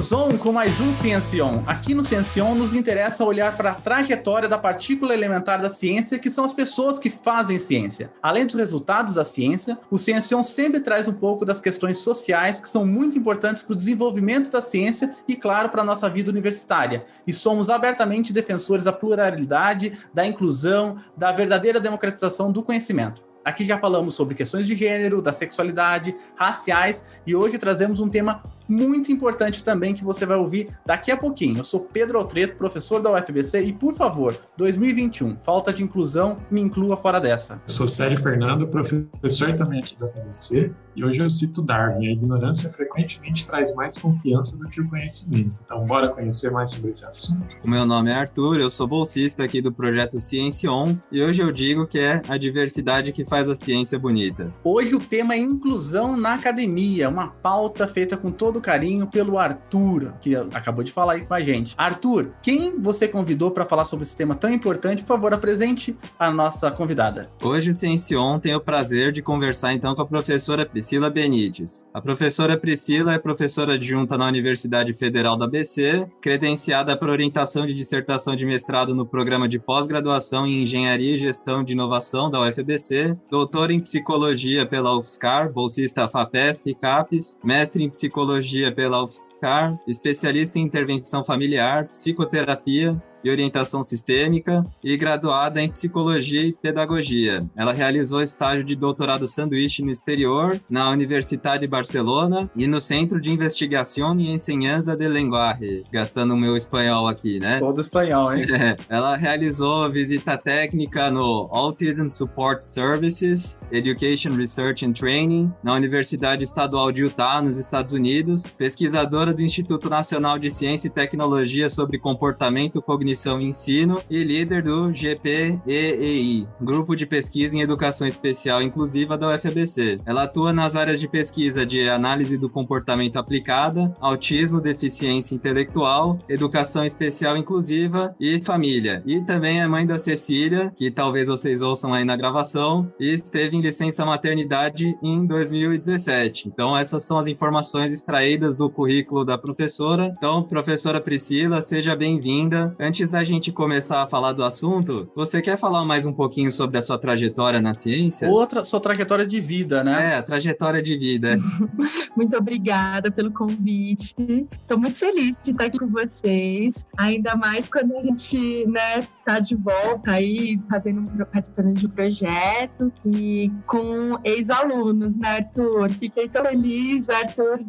Estamos on com mais um Ciencion. Aqui no Ciencion nos interessa olhar para a trajetória da partícula elementar da ciência, que são as pessoas que fazem ciência. Além dos resultados da ciência, o Ciencion sempre traz um pouco das questões sociais que são muito importantes para o desenvolvimento da ciência e, claro, para a nossa vida universitária. E somos abertamente defensores da pluralidade, da inclusão, da verdadeira democratização do conhecimento. Aqui já falamos sobre questões de gênero, da sexualidade, raciais e hoje trazemos um tema muito importante também que você vai ouvir daqui a pouquinho. Eu sou Pedro Altreto, professor da UFBC e, por favor, 2021, falta de inclusão, me inclua fora dessa. Eu sou Célio Fernando, professor também aqui da UFBC e hoje eu cito Darwin. A ignorância frequentemente traz mais confiança do que o conhecimento. Então, bora conhecer mais sobre esse assunto? O meu nome é Arthur, eu sou bolsista aqui do projeto Ciência On e hoje eu digo que é a diversidade que faz a ciência bonita. Hoje o tema é inclusão na academia, uma pauta feita com todo carinho pelo Arthur, que acabou de falar aí com a gente. Arthur, quem você convidou para falar sobre esse tema tão importante? Por favor, apresente a nossa convidada. Hoje o Ciencion tem o prazer de conversar então com a professora Priscila Benites. A professora Priscila é professora adjunta na Universidade Federal da ABC, credenciada para orientação de dissertação de mestrado no programa de pós-graduação em Engenharia e Gestão de Inovação da UFBC, doutora em Psicologia pela UFSCar, bolsista FAPESP e CAPES, mestre em Psicologia psicologia pela UFSCar, especialista em intervenção familiar, psicoterapia, e orientação sistêmica e graduada em psicologia e pedagogia. Ela realizou estágio de doutorado sanduíche no exterior, na Universidade de Barcelona e no Centro de Investigação e Enseñanza de Lenguaje, gastando o meu espanhol aqui, né? Todo espanhol, hein? Ela realizou visita técnica no Autism Support Services, Education Research and Training, na Universidade Estadual de Utah, nos Estados Unidos, pesquisadora do Instituto Nacional de Ciência e Tecnologia sobre Comportamento Cognitivo Cognição e Ensino e líder do GPEEI, Grupo de Pesquisa em Educação Especial Inclusiva da UFABC. Ela atua nas áreas de pesquisa de análise do comportamento aplicada, autismo, deficiência intelectual, educação especial inclusiva e família. E também é mãe da Cecília, que talvez vocês ouçam aí na gravação, e esteve em licença maternidade em 2017. Então, essas são as informações extraídas do currículo da professora. Então, professora Priscila, seja bem-vinda. Antes antes da gente começar a falar do assunto, você quer falar mais um pouquinho sobre a sua trajetória na ciência? Outra, sua trajetória de vida, né? É, a trajetória de vida. muito obrigada pelo convite. Estou muito feliz de estar aqui com vocês, ainda mais quando a gente, né, tá de volta aí fazendo participando de um projeto e com ex-alunos, né, Arthur? Fiquei tão feliz, Arthur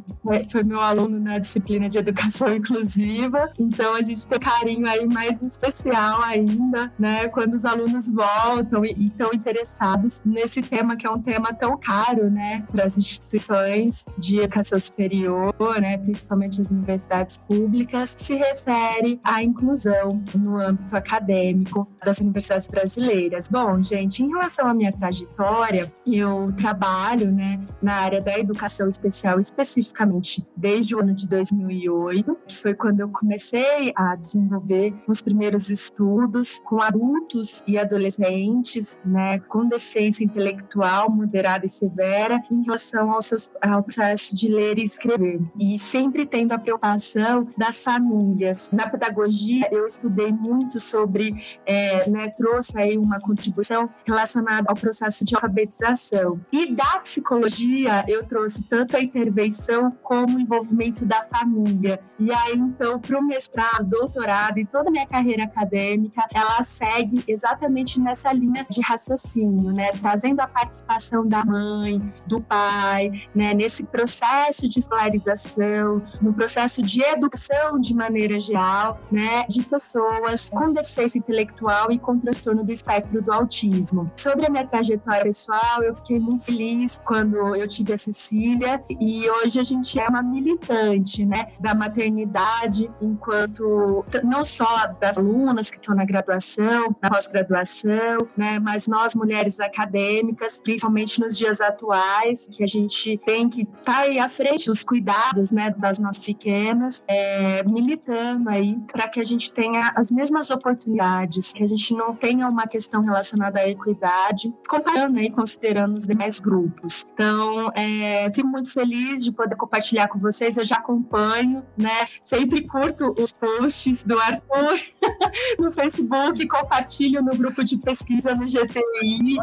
foi meu aluno na disciplina de educação inclusiva, então a gente tem carinho aí mais especial ainda, né, quando os alunos voltam e estão interessados nesse tema que é um tema tão caro, né, para as instituições de educação superior, né, principalmente as universidades públicas, se refere à inclusão no âmbito acadêmico das universidades brasileiras. Bom, gente, em relação à minha trajetória, eu trabalho, né, na área da educação especial especificamente desde o ano de 2008, que foi quando eu comecei a desenvolver os primeiros estudos com adultos e adolescentes, né, com deficiência intelectual moderada e severa em relação ao, seus, ao processo de ler e escrever. E sempre tendo a preocupação das famílias. Na pedagogia, eu estudei muito sobre, é, né, trouxe aí uma contribuição relacionada ao processo de alfabetização. E da psicologia, eu trouxe tanto a intervenção como o envolvimento da família. E aí, então, para o mestrado, doutorado e toda a minha carreira acadêmica, ela segue exatamente nessa linha de raciocínio, né? Trazendo a participação da mãe, do pai, né? Nesse processo de escolarização, no processo de educação de maneira geral, né? De pessoas com deficiência intelectual e com transtorno do espectro do autismo. Sobre a minha trajetória pessoal, eu fiquei muito feliz quando eu tive a Cecília e hoje a gente é uma militante, né? Da maternidade enquanto não só das alunas que estão na graduação, na pós-graduação, né? Mas nós, mulheres acadêmicas, principalmente nos dias atuais, que a gente tem que estar tá aí à frente dos cuidados, né, das nossas pequenas, é, militando aí para que a gente tenha as mesmas oportunidades, que a gente não tenha uma questão relacionada à equidade, comparando aí, considerando os demais grupos. Então, é, fico muito feliz de poder compartilhar com vocês. Eu já acompanho, né? Sempre curto os posts do Arthur no Facebook, compartilho no grupo de pesquisa no GPI,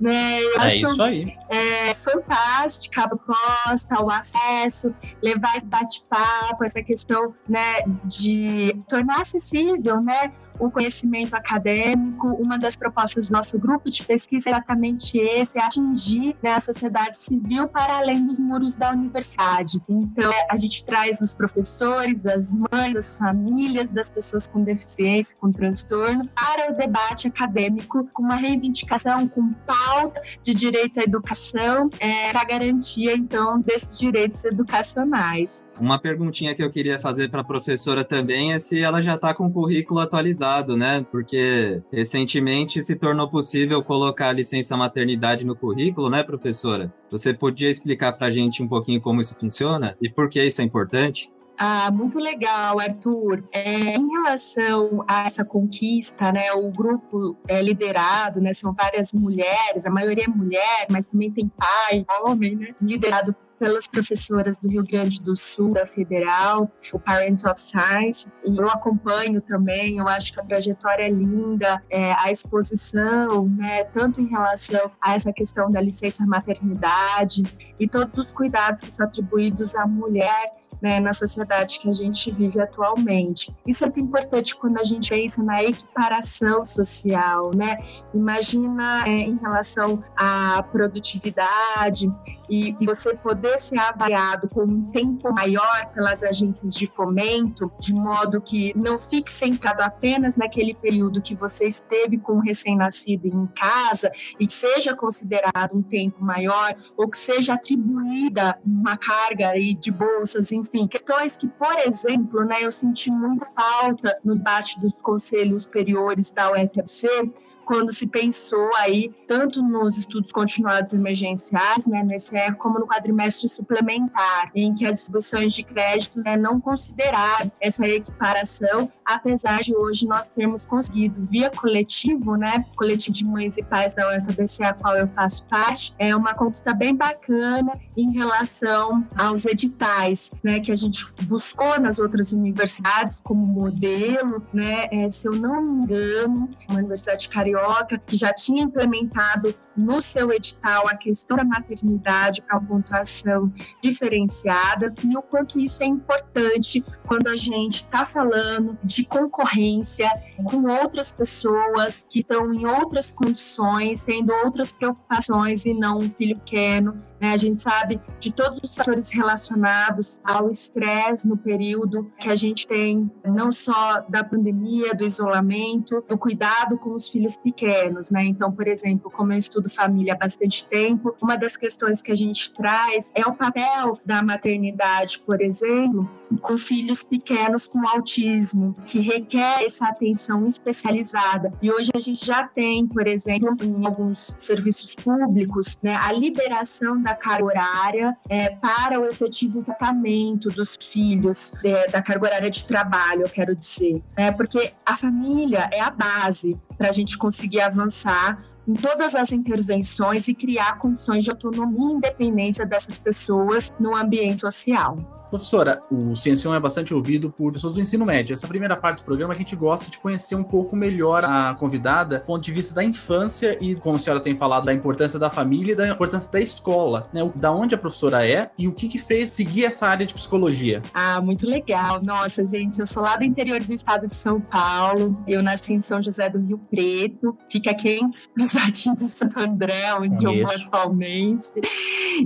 né? Eu é isso aí. É fantástica a proposta, o acesso, levar esse bate-papo, essa questão, né, de tornar acessível, né, o conhecimento acadêmico. Uma das propostas do nosso grupo de pesquisa é exatamente esse, é atingir né, a sociedade civil para além dos muros da universidade. Então, a gente traz os professores, as mães, as famílias das pessoas com deficiência, com transtorno, para o debate acadêmico com uma reivindicação, com pauta de direito à educação, é, para garantia, então, desses direitos educacionais. Uma perguntinha que eu queria fazer para a professora também é se ela já está com o currículo atualizado, né? Porque recentemente se tornou possível colocar a licença maternidade no currículo, né, professora? Você podia explicar para a gente um pouquinho como isso funciona e por que isso é importante? Ah, muito legal, Arthur. É, em relação a essa conquista, né, o grupo é liderado, né, são várias mulheres, a maioria é mulher, mas também tem pai, homem, né, liderado pelas professoras do Rio Grande do Sul, da Federal, o Parents of Science, e eu acompanho também, eu acho que a trajetória é linda, é, a exposição, né, tanto em relação a essa questão da licença maternidade e todos os cuidados que são atribuídos à mulher né, na sociedade que a gente vive atualmente. Isso é muito importante quando a gente pensa na equiparação social, né? Imagina é, em relação à produtividade e, você poder ser avaliado com um tempo maior pelas agências de fomento, de modo que não fique sentado apenas naquele período que você esteve com o recém-nascido em casa e seja considerado um tempo maior ou que seja atribuída uma carga aí de bolsas, enfim, questões que, por exemplo, né, eu senti muita falta no debate dos conselhos superiores da UFMC, quando se pensou aí tanto nos estudos continuados emergenciais, né, nesse é, como no quadrimestre suplementar, em que as distribuições de créditos né, não consideraram essa equiparação, apesar de hoje nós termos conseguido via coletivo, né, coletivo de mães e pais da UFABC, a qual eu faço parte, é uma conquista bem bacana em relação aos editais, né, que a gente buscou nas outras universidades como modelo, né, é, se eu não me engano, uma universidade carioca Carioca, que já tinha implementado no seu edital a questão da maternidade para uma pontuação diferenciada e o quanto isso é importante quando a gente está falando de concorrência com outras pessoas que estão em outras condições, tendo outras preocupações e não um filho pequeno. Né? A gente sabe de todos os fatores relacionados ao estresse no período que a gente tem, não só da pandemia, do isolamento, do cuidado com os filhos pequenos, né? Então, por exemplo, como eu estudo família há bastante tempo, uma das questões que a gente traz é o papel da maternidade, por exemplo, com filhos pequenos com autismo, que requer essa atenção especializada. E hoje a gente já tem, por exemplo, em alguns serviços públicos, né, a liberação da carga horária é, para o efetivo tratamento dos filhos, é, da carga horária de trabalho, eu quero dizer. Né, porque a família é a base para a gente conseguir avançar em todas as intervenções e criar condições de autonomia e independência dessas pessoas no ambiente social. Professora, o Ciencião é bastante ouvido por pessoas do ensino médio. Essa primeira parte do programa a gente gosta de conhecer um pouco melhor a convidada, do ponto de vista da infância e, como a senhora tem falado, da importância da família e da importância da escola, né? Da onde a professora é e o que que fez seguir essa área de psicologia. Ah, muito legal. Nossa, gente, eu sou lá do interior do estado de São Paulo. Eu nasci em São José do Rio Preto. Fica aqui no Jardim de Santo André, onde Isso. eu moro atualmente.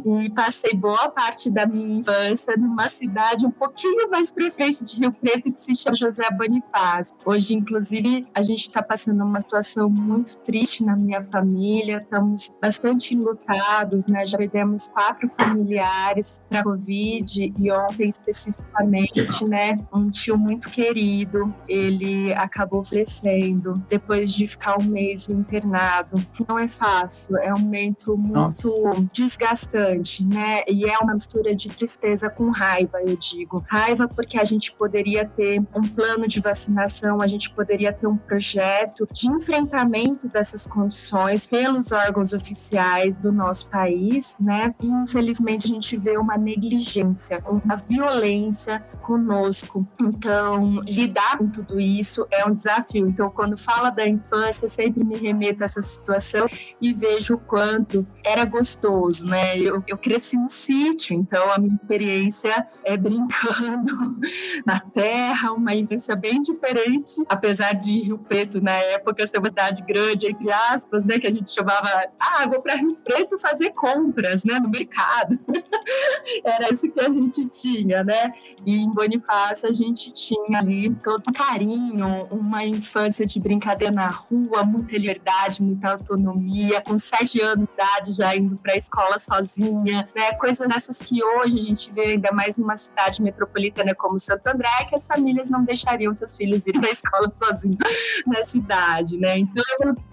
E passei boa parte da minha infância numa cidade um pouquinho mais para frente de Rio Preto que se chama José Bonifácio. Hoje, inclusive, a gente está passando uma situação muito triste na minha família, estamos bastante enlutados, né? Já perdemos quatro familiares para Covid e ontem especificamente, né? Um tio muito querido, ele acabou falecendo depois de ficar um mês internado. Não é fácil, é um momento muito Nossa. desgastante, né? E é uma mistura de tristeza com raiva, eu digo. Raiva porque a gente poderia ter um plano de vacinação, a gente poderia ter um projeto de enfrentamento dessas condições pelos órgãos oficiais do nosso país, né? E infelizmente a gente vê uma negligência, uma violência conosco. Então, lidar com tudo isso é um desafio. Então, quando fala da infância, sempre me remeto a essa situação e vejo o quanto era gostoso, né? Eu, eu cresci no sítio, então a minha experiência é brincando na terra, uma infância bem diferente, apesar de Rio Preto, na época, ser uma cidade grande, entre aspas, né? Que a gente chamava, ah, vou para Rio Preto fazer compras, né? No mercado. era isso que a gente tinha, né? E em Bonifácio a gente tinha ali todo um carinho, uma infância de brincadeira na rua, muita liberdade, muita autonomia, com sete anos de idade já indo para a escola sozinha, né? Coisas essas que hoje a gente vê ainda mais numa cidade metropolitana como Santo André, que as famílias não deixariam seus filhos ir para a escola sozinhos na cidade, né? Então,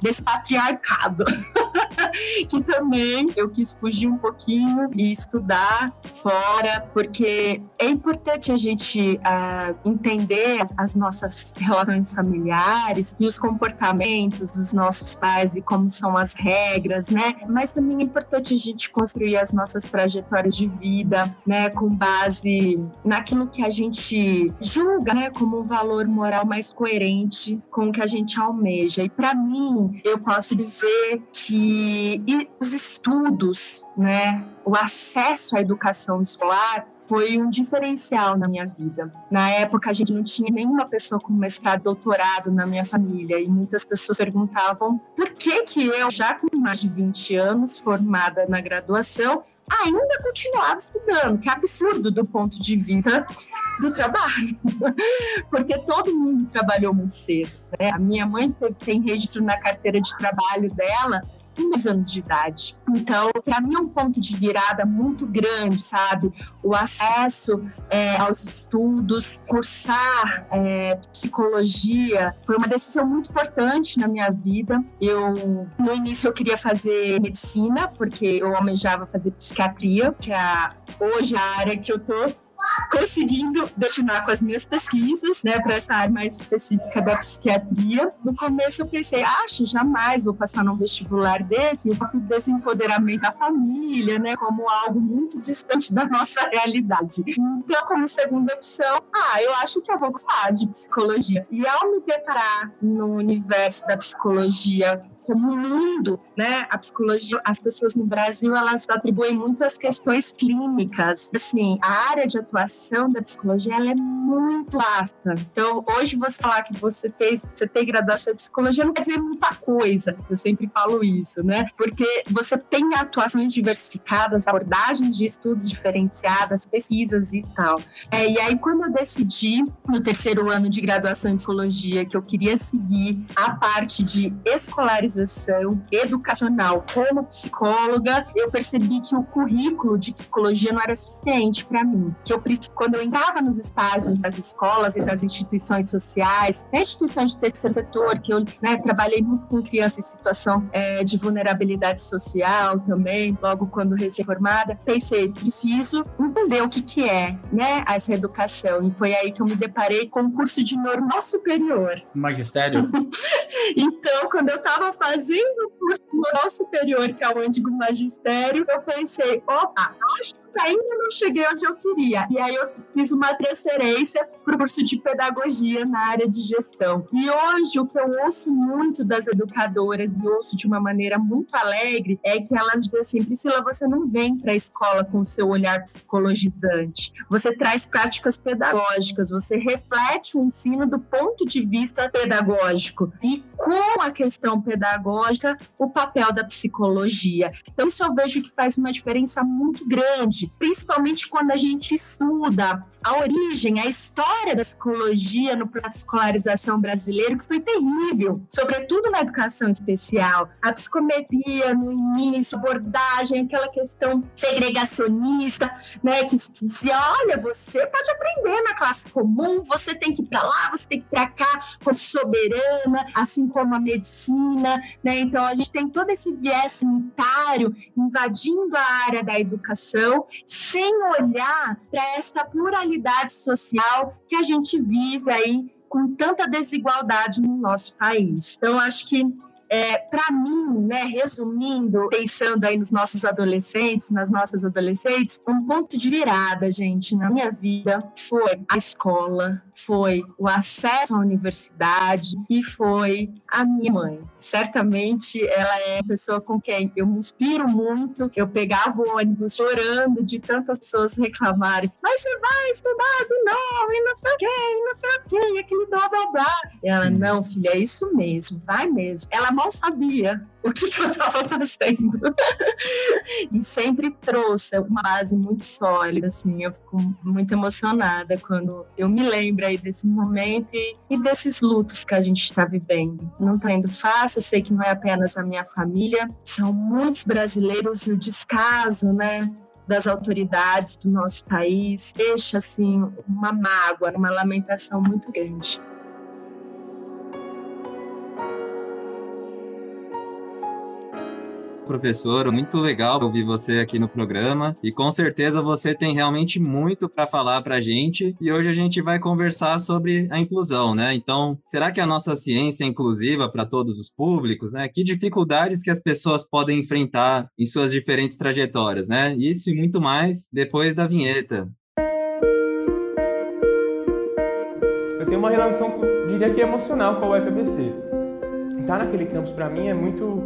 desse patriarcado. que também eu quis fugir um pouquinho e estudar fora, porque é importante a gente uh, entender as, as, nossas relações familiares e os comportamentos dos nossos pais e como são as regras, né? Mas também é importante a gente construir as nossas trajetórias de vida, né, com base naquilo que a gente julga, né, como um valor moral mais coerente com o que a gente almeja. E para mim, eu posso dizer que os estudos, né, o acesso à educação escolar foi um diferencial na minha vida. Na época, a gente não tinha nenhuma pessoa com mestrado, doutorado na minha família, e muitas pessoas perguntavam por que que eu, já com mais de 20 anos, formada na graduação, ainda continuava estudando, que é absurdo do ponto de vista do trabalho, porque todo mundo trabalhou muito cedo. Né? A minha mãe tem registro na carteira de trabalho dela 15 anos de idade. Então, para mim é um ponto de virada muito grande, sabe? O acesso é, aos estudos, cursar é, psicologia foi uma decisão muito importante na minha vida. Eu, no início, eu queria fazer medicina, porque eu almejava fazer psiquiatria, que é hoje a área que eu tô conseguindo destinar com as minhas pesquisas, né, para essa área mais específica da psiquiatria. No começo eu pensei, acho, jamais vou passar num vestibular desse, o desempoderamento da família, né, como algo muito distante da nossa realidade. Então, como segunda opção, ah, eu acho que eu vou gostar de psicologia. E ao me deparar no universo da psicologia como mundo, né? A psicologia, as pessoas no Brasil, elas atribuem muitas questões clínicas. Assim, a área de atuação da psicologia, ela é muito vasta. Então, hoje você falar que você fez, você tem graduação em psicologia não quer dizer muita coisa. Eu sempre falo isso, né? Porque você tem atuações diversificadas, abordagens de estudos diferenciadas, pesquisas e tal. É, e aí, quando eu decidi, no terceiro ano de graduação em psicologia, que eu queria seguir a parte de escolarização especialização educacional como psicóloga, eu percebi que o currículo de psicologia não era suficiente para mim. Que eu quando eu entrava nos estágios das escolas e das instituições sociais, instituições de terceiro setor, que eu né, trabalhei muito com crianças em situação é, de vulnerabilidade social também, logo quando recém-formada, pensei, preciso entender o que, que é né, essa educação. E foi aí que eu me deparei com o um curso de normal superior. Magistério? então, quando eu estava fazendo o curso moral superior, que é o antigo magistério, eu pensei, opa, acho ainda não cheguei onde eu queria. E aí eu fiz uma transferência para o curso de pedagogia na área de gestão. E hoje o que eu ouço muito das educadoras e ouço de uma maneira muito alegre é que elas dizem assim, Priscila, você não vem para a escola com o seu olhar psicologizante. Você traz práticas pedagógicas, você reflete o ensino do ponto de vista pedagógico. E com a questão pedagógica, o papel da psicologia. Então, isso eu vejo que faz uma diferença muito grande, principalmente quando a gente estuda a origem, a história da psicologia no processo de escolarização brasileiro, que foi terrível, sobretudo na educação especial. A psicometria no início, abordagem, aquela questão segregacionista, né, que dizia, olha, você pode aprender na classe comum, você tem que ir para lá, você tem que ir para cá, com soberana, assim como a medicina, né? Então a gente tem todo esse viés sanitário invadindo a área da educação, sem olhar para essa pluralidade social que a gente vive aí com tanta desigualdade no nosso país. Então acho que é, para mim, né, resumindo, pensando aí nos nossos adolescentes, nas nossas adolescentes, um ponto de virada, gente, na minha vida foi a escola, foi o acesso à universidade e foi a minha mãe. Certamente ela é a pessoa com quem eu me inspiro muito. Eu pegava o ônibus chorando de tantas pessoas reclamarem, mas você vai estudar de novo e não sei o quê, e não sei o quê, e aquele blá blá blá. E ela, não, filha, é isso mesmo, vai mesmo. Ela mal sabia o que, eu estava fazendo. e sempre trouxe uma base muito sólida, assim, eu fico muito emocionada quando eu me lembro aí desse momento e, e desses lutos que a gente está vivendo. Não está indo fácil, sei que não é apenas a minha família, são muitos brasileiros e o descaso, né, das autoridades do nosso país deixa assim uma mágoa, uma lamentação muito grande. Professor. Muito legal ouvir você aqui no programa e com certeza você tem realmente muito para falar para a gente. E hoje a gente vai conversar sobre a inclusão, né? Então, será que a nossa ciência é inclusiva para todos os públicos, né? Que dificuldades que as pessoas podem enfrentar em suas diferentes trajetórias, né? Isso e muito mais depois da vinheta. Eu tenho uma relação, diria que emocional com a UFABC. Estar naquele campus para mim é muito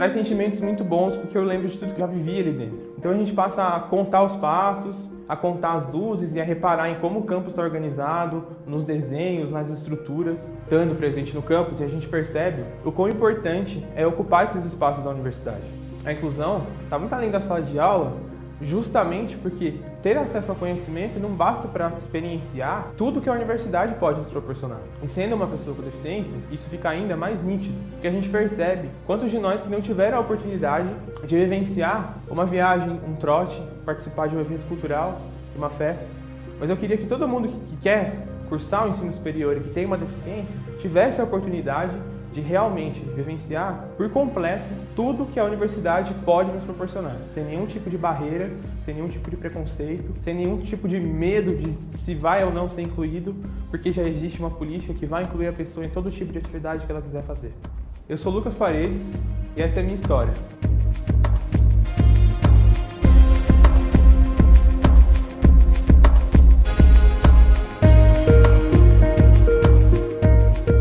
traz sentimentos muito bons porque eu lembro de tudo que eu já vivi ali dentro. Então a gente passa a contar os passos, a contar as luzes e a reparar em como o campus está organizado, nos desenhos, nas estruturas, estando presente no campus, e a gente percebe o quão importante é ocupar esses espaços da universidade. A inclusão está muito além da sala de aula, justamente porque ter acesso ao conhecimento não basta para experienciar tudo que a universidade pode nos proporcionar. E sendo uma pessoa com deficiência, isso fica ainda mais nítido, porque a gente percebe quantos de nós que não tiveram a oportunidade de vivenciar uma viagem, um trote, participar de um evento cultural, de uma festa. Mas eu queria que todo mundo que quer cursar o ensino superior e que tem uma deficiência tivesse a oportunidade de realmente vivenciar por completo tudo que a universidade pode nos proporcionar, sem nenhum tipo de barreira, sem nenhum tipo de preconceito, sem nenhum tipo de medo de se vai ou não ser incluído, porque já existe uma política que vai incluir a pessoa em todo tipo de atividade que ela quiser fazer. Eu sou Lucas Paredes e essa é a minha história.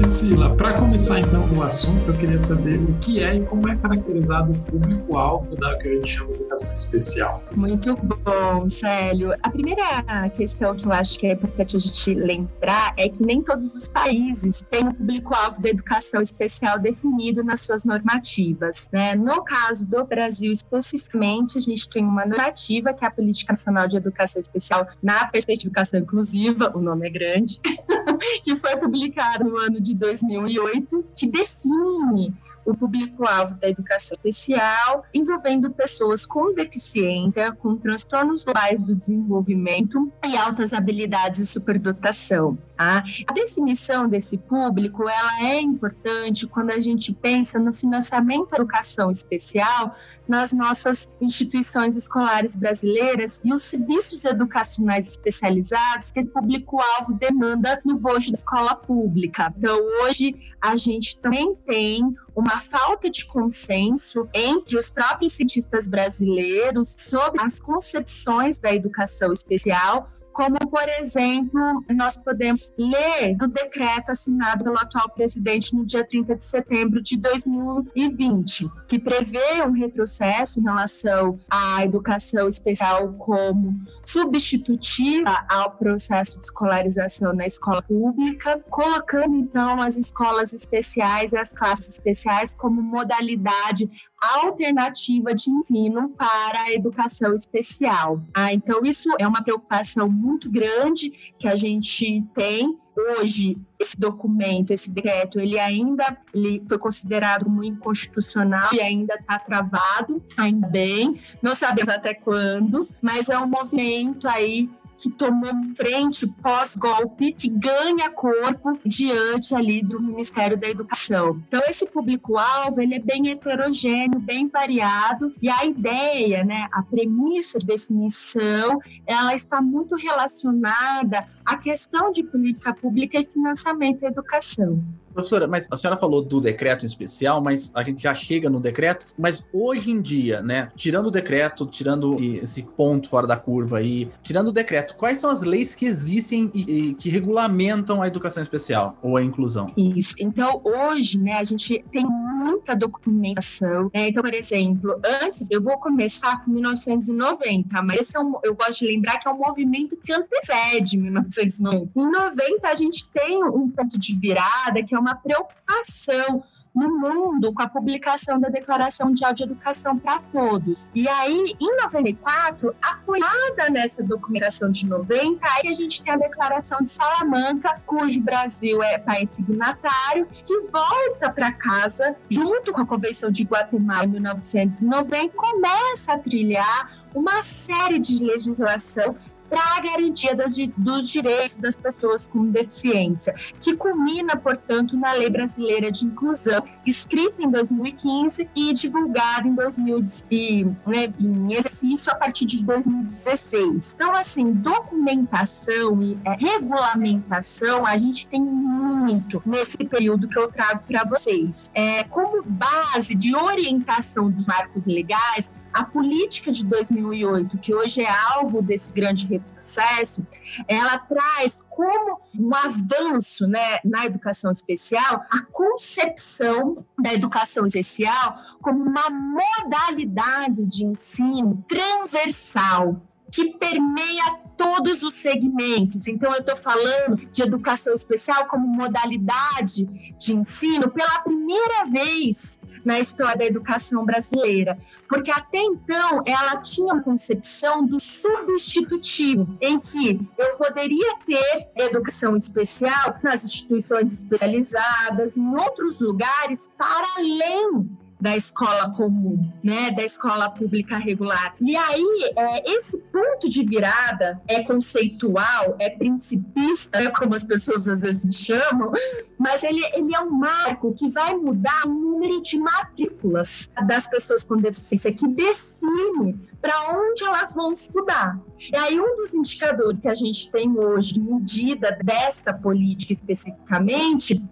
Priscila, para começar então o assunto, eu queria saber o que é e como é caracterizado o público-alvo da que a gente chama de educação especial. Muito bom, Célio. A primeira questão que eu acho que é importante a gente lembrar é que nem todos os países têm o público-alvo da educação especial definido nas suas normativas. Né? No caso do Brasil especificamente, a gente tem uma normativa que é a Política Nacional de Educação Especial na Perspectiva de Educação Inclusiva, o nome é grande, que foi publicado no ano de 2008, que define o público-alvo da educação especial, envolvendo pessoas com deficiência, com transtornos globais do desenvolvimento e altas habilidades e superdotação. Tá? A definição desse público ela é importante quando a gente pensa no financiamento da educação especial nas nossas instituições escolares brasileiras e os serviços educacionais especializados que o público-alvo demanda no bojo da escola pública. Então, hoje, a gente também tem uma falta de consenso entre os próprios cientistas brasileiros sobre as concepções da educação especial como, por exemplo, nós podemos ler do decreto assinado pelo atual presidente no dia 30 de setembro de 2020, que prevê um retrocesso em relação à educação especial como substitutiva ao processo de escolarização na escola pública, colocando então as escolas especiais e as classes especiais como modalidade alternativa de ensino para a educação especial. Ah, então, isso é uma preocupação muito grande que a gente tem hoje esse documento, esse decreto, ele ainda ele foi considerado como inconstitucional e ainda está travado, ainda bem, não sabemos até quando, mas é um movimento aí que tomou frente pós-golpe, que ganha corpo diante ali do Ministério da Educação. Então esse público-alvo ele é bem heterogêneo, bem variado e a ideia, né, a premissa de definição, ela está muito relacionada à questão de política pública e financiamento da educação. Professora, mas a senhora falou do decreto em especial, mas a gente já chega no decreto. Mas hoje em dia, né, tirando o decreto, tirando esse ponto fora da curva aí, tirando o decreto, quais são as leis que existem e, e que regulamentam a educação especial ou a inclusão? Isso. Então, hoje, né, a gente tem muita documentação. Né? Então, por exemplo, antes eu vou começar com 1990, mas esse é um, eu gosto de lembrar que é um movimento que antecede 1990. Em 90, a gente tem um ponto de virada que é uma preocupação no mundo com a publicação da Declaração de Audioeducação para Todos. E aí, em 94, apoiada nessa documentação de 90, aí a gente tem a Declaração de Salamanca, cujo Brasil é país signatário, que volta para casa junto com a Convenção de Guatemala em 1990, começa a trilhar uma série de legislação para a garantia das, dos direitos das pessoas com deficiência, que culmina, portanto, na Lei Brasileira de Inclusão, escrita em 2015 e divulgada em 2000 e, né, em exercício a partir de 2016. Então, assim, documentação e é, regulamentação a gente tem muito nesse período que eu trago para vocês. É, como base de orientação dos marcos legais, a política de 2008, que hoje é alvo desse grande retrocesso, ela traz como um avanço né, na educação especial a concepção da educação especial como uma modalidade de ensino transversal que permeia todos os segmentos. Então, eu estou falando de educação especial como modalidade de ensino pela primeira vez na história da educação brasileira, porque até então ela tinha uma concepção do substitutivo, em que eu poderia ter educação especial nas instituições especializadas, em outros lugares, para além da escola comum, né, da escola pública regular. E aí, é, esse ponto de virada é conceitual, é principista, né, como as pessoas às vezes chamam, mas ele, ele é um marco que vai mudar o número de matrículas das pessoas com deficiência, que define para onde elas vão estudar. E aí, um dos indicadores que a gente tem hoje, de medida desta política especificamente,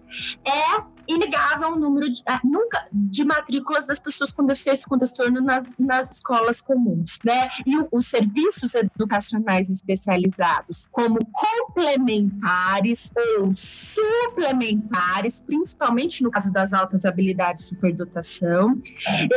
é inegável o número de, ah, nunca, de matrículas das pessoas com deficiência com transtorno nas, nas escolas comuns, né? E o, os serviços educacionais especializados, como complementares ou suplementares, principalmente no caso das altas habilidades de superdotação,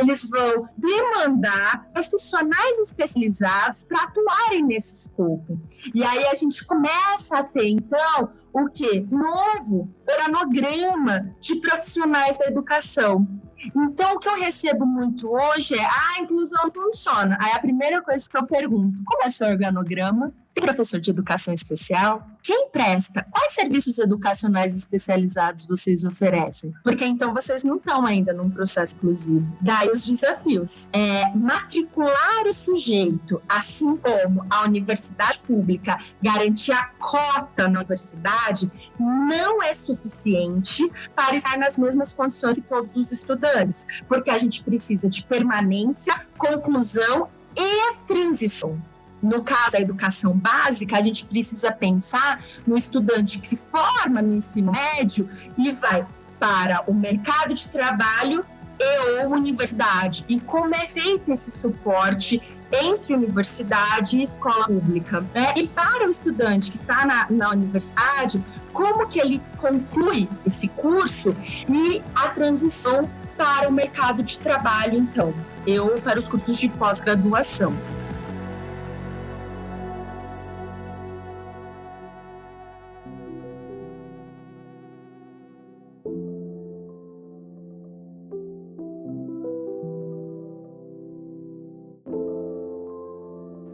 eles vão demandar profissionais especializados para atuarem nesse escopo. E aí a gente começa a ter, então, o que? Novo organograma de profissionais da educação. Então, o que eu recebo muito hoje é: ah, a inclusão funciona. Aí a primeira coisa que eu pergunto: como é seu organograma? Tem professor de educação especial? Quem presta? Quais serviços educacionais especializados vocês oferecem? Porque então vocês não estão ainda num processo exclusivo. Daí os desafios. É, matricular o sujeito, assim como a universidade pública garantir a cota na universidade, não é suficiente para estar nas mesmas condições que todos os estudantes, porque a gente precisa de permanência, conclusão e transição no caso da educação básica, a gente precisa pensar no estudante que se forma no ensino médio e vai para o mercado de trabalho e ou universidade. E como é feito esse suporte entre universidade e escola pública. Né? E para o estudante que está na, na universidade, como que ele conclui esse curso e a transição para o mercado de trabalho, então, eu para os cursos de pós-graduação.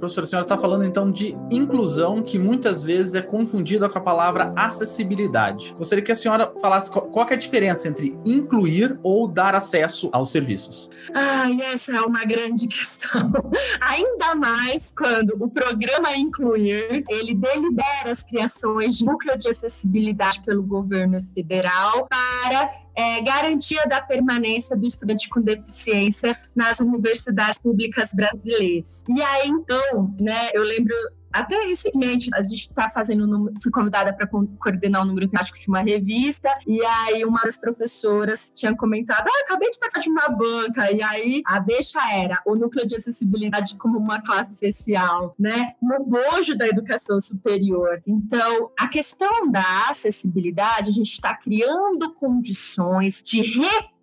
Professora, a senhora está falando então de inclusão, que muitas vezes é confundida com a palavra acessibilidade. Gostaria que a senhora falasse qual, é a diferença entre incluir ou dar acesso aos serviços. Ah, essa é uma grande questão. Ainda mais quando o programa Incluir, ele delibera as criações de núcleo de acessibilidade pelo governo federal para é, garantia da permanência do estudante com deficiência nas universidades públicas brasileiras. E aí, então, né, eu lembro até recentemente, a gente está fazendo, fui convidada para coordenar o um número temático de uma revista, e aí uma das professoras tinha comentado: ah, acabei de passar de uma banca, e aí a deixa era o núcleo de acessibilidade como uma classe especial, né? No bojo da educação superior. Então, a questão da acessibilidade, a gente está criando condições de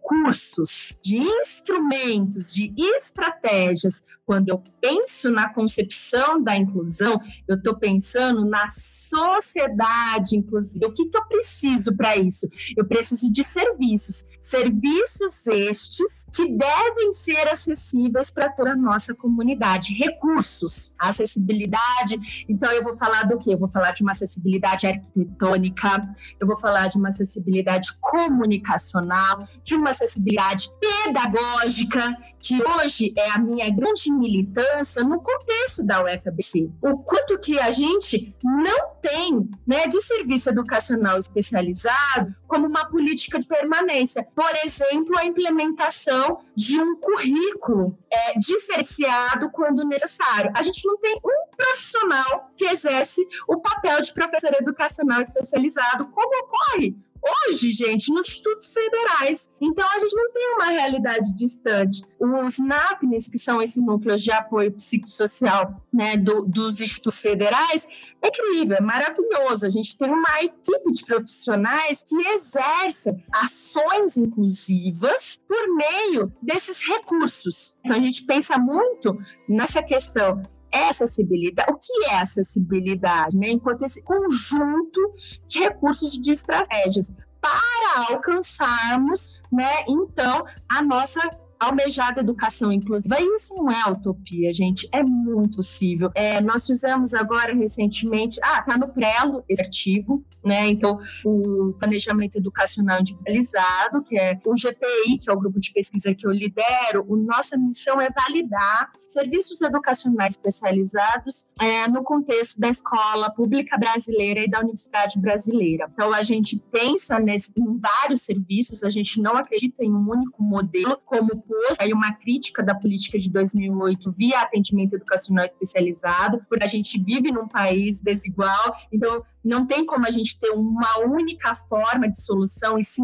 recursos, de instrumentos, de estratégias. Quando eu penso na concepção da inclusão, eu estou pensando na sociedade inclusiva. O que, que eu preciso para isso? Eu preciso de serviços. Serviços estes que devem ser acessíveis para toda a nossa comunidade. Recursos, acessibilidade. Então, eu vou falar do quê? Eu vou falar de uma acessibilidade arquitetônica, eu vou falar de uma acessibilidade comunicacional, de uma acessibilidade pedagógica, que hoje é a minha grande militância no contexto da UFABC. O quanto que a gente não tem né, de serviço educacional especializado como uma política de permanência. Por exemplo, a implementação de um currículo é, diferenciado quando necessário. A gente não tem um profissional que exerce o papel de professor educacional especializado, como ocorre hoje, gente, nos institutos federais. Então, a gente não tem uma realidade distante. Os NAPNES, que são esses núcleos de apoio psicossocial né, do, dos institutos federais, é incrível, é maravilhoso. A gente tem uma equipe de profissionais que exercem ações inclusivas por meio desses recursos. Então, a gente pensa muito nessa questão acessibilidade. O que é acessibilidade? Né? Enquanto esse conjunto de recursos de estratégias para alcançarmos, né, então, a nossa almejada educação inclusiva. Isso não é utopia, gente, é muito possível. É, nós fizemos agora recentemente, ah, tá no Prelo esse artigo, né? Então, o planejamento educacional individualizado, que é o GPI, que é o grupo de pesquisa que eu lidero, a nossa missão é validar serviços educacionais especializados é, no contexto da escola pública brasileira e da universidade brasileira. Então, a gente pensa nesse, em vários serviços, a gente não acredita em um único modelo, como pôs aí uma crítica da política de 2008 via atendimento educacional especializado, porque a gente vive num país desigual, então não tem como a gente ter uma única forma de solução, e sim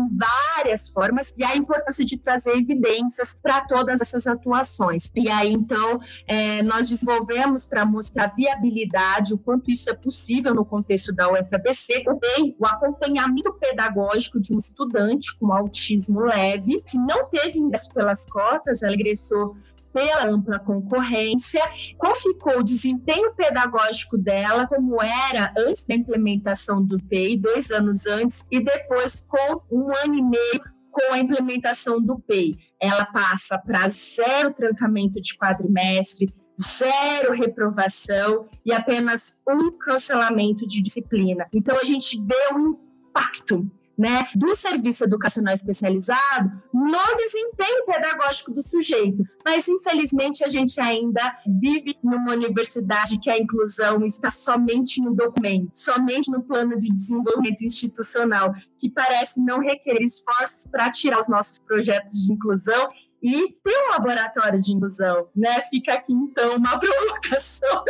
várias formas, e a importância de trazer evidências para todas essas atuações. E aí, então, é, nós desenvolvemos para mostrar a viabilidade, o quanto isso é possível no contexto da UFABC, também o acompanhamento pedagógico de um estudante com autismo leve, que não teve ingresso pelas cotas, ela ingressou pela ampla concorrência, qual ficou o desempenho pedagógico dela, como era antes da implementação do PEI, dois anos antes, e depois com um ano e meio com a implementação do PEI. Ela passa para zero trancamento de quadrimestre, zero reprovação e apenas um cancelamento de disciplina. Então, a gente vê o impacto né, do serviço educacional especializado no desempenho pedagógico do sujeito. Mas, infelizmente, a gente ainda vive numa universidade que a inclusão está somente no documento, somente no plano de desenvolvimento institucional, que parece não requerer esforços para tirar os nossos projetos de inclusão e tem um laboratório de inclusão, né? Fica aqui então uma provocação.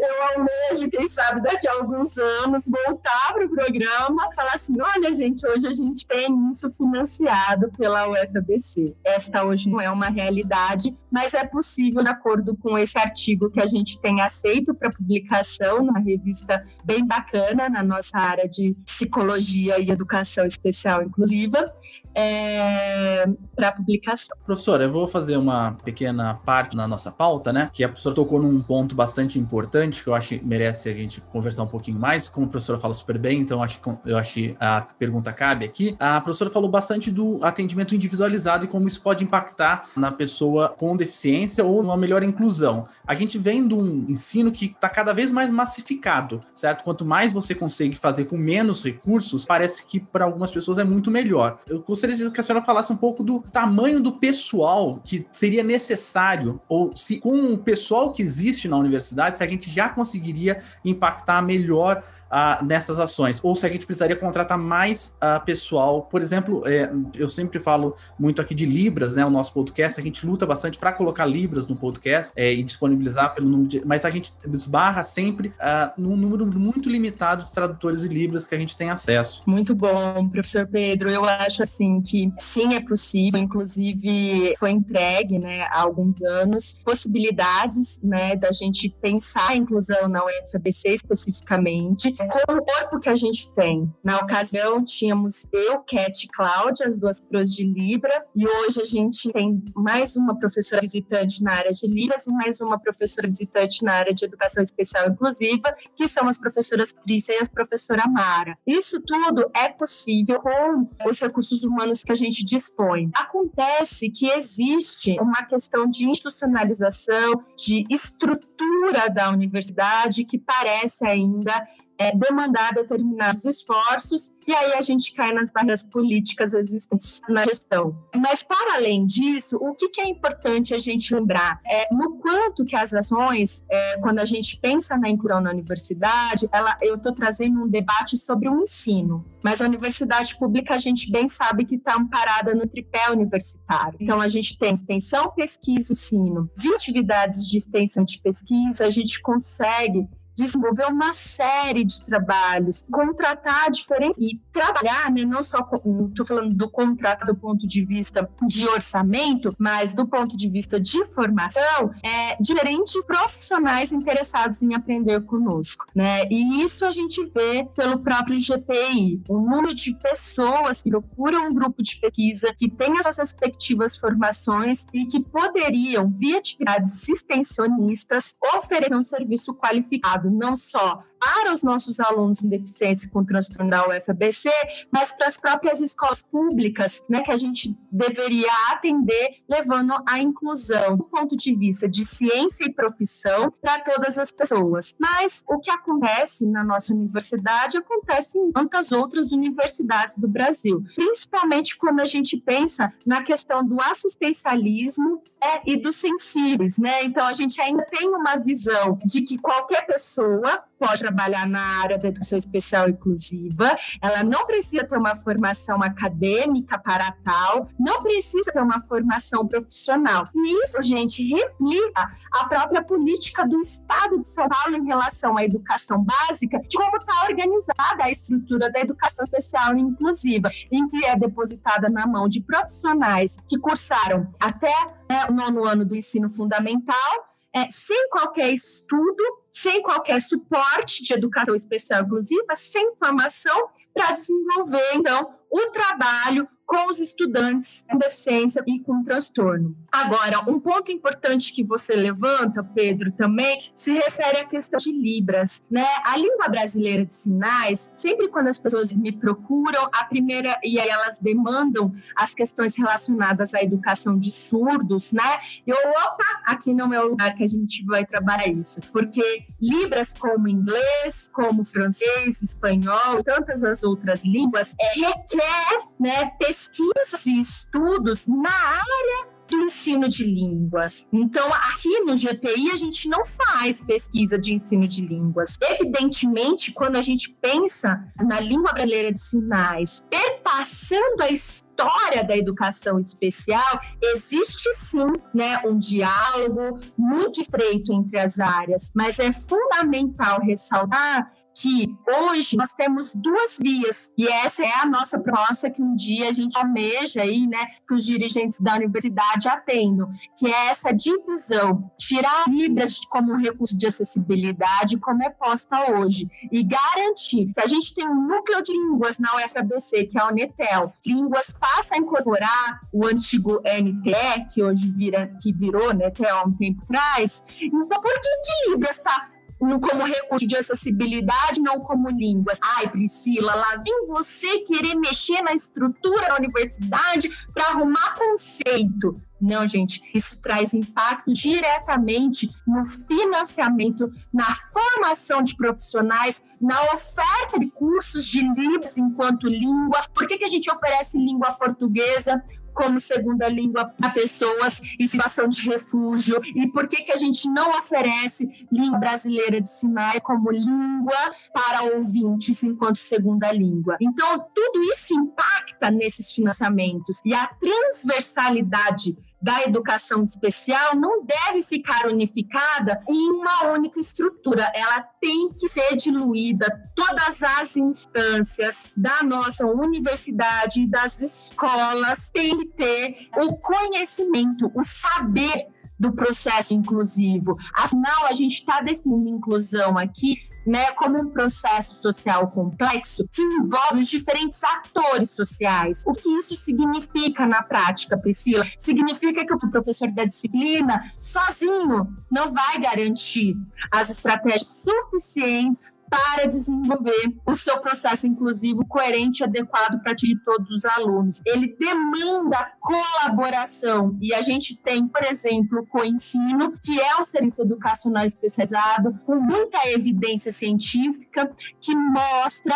Eu almejo, quem sabe, daqui a alguns anos, voltar para o programa, falar assim: olha, gente, hoje a gente tem isso financiado pela UFABC. Esta hoje não é uma realidade, mas é possível, de acordo com esse artigo que a gente tem aceito para publicação, numa revista bem bacana na nossa área de psicologia e educação especial inclusiva é, para publicação. Professora, eu vou fazer uma pequena parte na nossa pauta, né? Que a professora tocou num ponto bastante importante que eu acho que merece a gente conversar um pouquinho mais. Como a professora fala super bem, então acho que, eu acho que a pergunta cabe aqui. A professora falou bastante do atendimento individualizado e como isso pode impactar na pessoa com deficiência ou numa melhor inclusão. A gente vem de um ensino que está cada vez mais massificado, certo? Quanto mais você consegue fazer com menos recursos, parece que para algumas pessoas é muito melhor. Eu gostaria que a senhora falasse um pouco do tamanho do pessoal que seria necessário, ou se com o pessoal que existe na universidade, se a gente já conseguiria impactar melhor uh, nessas ações, ou se a gente precisaria contratar mais uh, pessoal. Por exemplo, é, eu sempre falo muito aqui de Libras, né? O nosso podcast, a gente luta bastante para colocar Libras no podcast é, e disponibilizar pelo número de. Mas a gente esbarra sempre uh, num número muito limitado de tradutores de Libras que a gente tem acesso. Muito bom, professor Pedro. Eu acho assim que sim, é possível, inclusive foi entregue né, há alguns anos possibilidades né, da gente pensar a inclusão na UFABC especificamente com o corpo que a gente tem. Na ocasião, tínhamos eu, Cat e Cláudia, as duas pros de Libra, e hoje a gente tem mais uma professora visitante na área de Libras e mais uma professora visitante na área de Educação Especial Inclusiva, que são as professoras Trícia e a professora Mara. Isso tudo é possível com os recursos humanos que a gente dispõe. Acontece que existe uma questão de institucionalização, de estrutura da universidade que parece ainda é, demandar determinados esforços e aí a gente cai nas barreiras políticas existentes na gestão. Mas, para além disso, o que, que é importante a gente lembrar? É, no quanto que as ações, é, quando a gente pensa na inclusão na universidade, ela, eu estou trazendo um debate sobre o ensino. Mas a universidade pública, a gente bem sabe que está amparada no tripé universitário. Então, a gente tem extensão, pesquisa e ensino. 20 atividades de extensão de pesquisa, a gente consegue desenvolver uma série de trabalhos, contratar diferentes e trabalhar, né, não só estou falando do contrato do ponto de vista de orçamento, mas do ponto de vista de formação, é, diferentes profissionais interessados em aprender conosco, né? E isso a gente vê pelo próprio GPI, o número de pessoas que procuram um grupo de pesquisa que tem as respectivas formações e que poderiam, via atividades extensionistas, oferecer um serviço qualificado não só para os nossos alunos com deficiência com transtorno da UFABC, mas para as próprias escolas públicas, né, que a gente deveria atender, levando a inclusão do ponto de vista de ciência e profissão para todas as pessoas. Mas o que acontece na nossa universidade acontece em tantas outras universidades do Brasil, principalmente quando a gente pensa na questão do assistencialismo é, e dos sensíveis, né? Então a gente ainda tem uma visão de que qualquer pessoa pode trabalhar na área da educação especial inclusiva, ela não precisa ter uma formação acadêmica para tal, não precisa ter uma formação profissional. E isso, gente, replica a própria política do Estado de São Paulo em relação à educação básica, de como está organizada a estrutura da educação especial inclusiva, em que é depositada na mão de profissionais que cursaram até né, o nono ano do ensino fundamental é, sem qualquer estudo, sem qualquer suporte de educação especial inclusiva, sem formação para desenvolver, então, o trabalho com os estudantes com deficiência e com transtorno. Agora, um ponto importante que você levanta, Pedro, também se refere à questão de Libras, né? A língua brasileira de sinais, sempre quando as pessoas me procuram, a primeira e aí elas demandam as questões relacionadas à educação de surdos, né? Eu, opa, aqui não é o lugar que a gente vai trabalhar isso, porque Libras como inglês, como francês, espanhol, tantas as outras línguas, é, requer, né, pesquisas e estudos na área do ensino de línguas. Então, aqui no GPI, a gente não faz pesquisa de ensino de línguas. Evidentemente, quando a gente pensa na língua brasileira de sinais, perpassando a história da educação especial, existe sim né, um diálogo muito estreito entre as áreas, mas é fundamental ressaltar que hoje nós temos duas vias e essa é a nossa proposta que um dia a gente almeja aí, né, que os dirigentes da universidade atendam, que é essa divisão, tirar Libras como recurso de acessibilidade como é posta hoje e garantir, se a gente tem um núcleo de línguas na UFABC, que é a Unetel, línguas passa a incorporar o antigo NTE, que hoje vira, que virou NTE há um tempo atrás, então por que que Libras está como recurso de acessibilidade, não como línguas. Ai, Priscila, lá vem você querer mexer na estrutura da universidade para arrumar conceito. Não, gente, isso traz impacto diretamente no financiamento, na formação de profissionais, na oferta de cursos de Libras enquanto língua. Por que, que a gente oferece língua portuguesa? Como segunda língua para pessoas em situação de refúgio e por que, que a gente não oferece língua brasileira de sinais como língua para ouvintes enquanto segunda língua. Então, tudo isso impacta nesses financiamentos e a transversalidade da educação especial não deve ficar unificada em uma única estrutura. Ela tem que ser diluída. Todas as instâncias da nossa universidade e das escolas têm que ter o conhecimento, o saber do processo inclusivo. Afinal, a gente está definindo inclusão aqui né, como um processo social complexo que envolve os diferentes atores sociais. O que isso significa na prática, Priscila? Significa que o professor da disciplina, sozinho, não vai garantir as estratégias suficientes para desenvolver o seu processo inclusivo coerente e adequado para atingir todos os alunos. Ele demanda colaboração e a gente tem, por exemplo, o Coensino, que é um serviço educacional especializado com muita evidência científica que mostra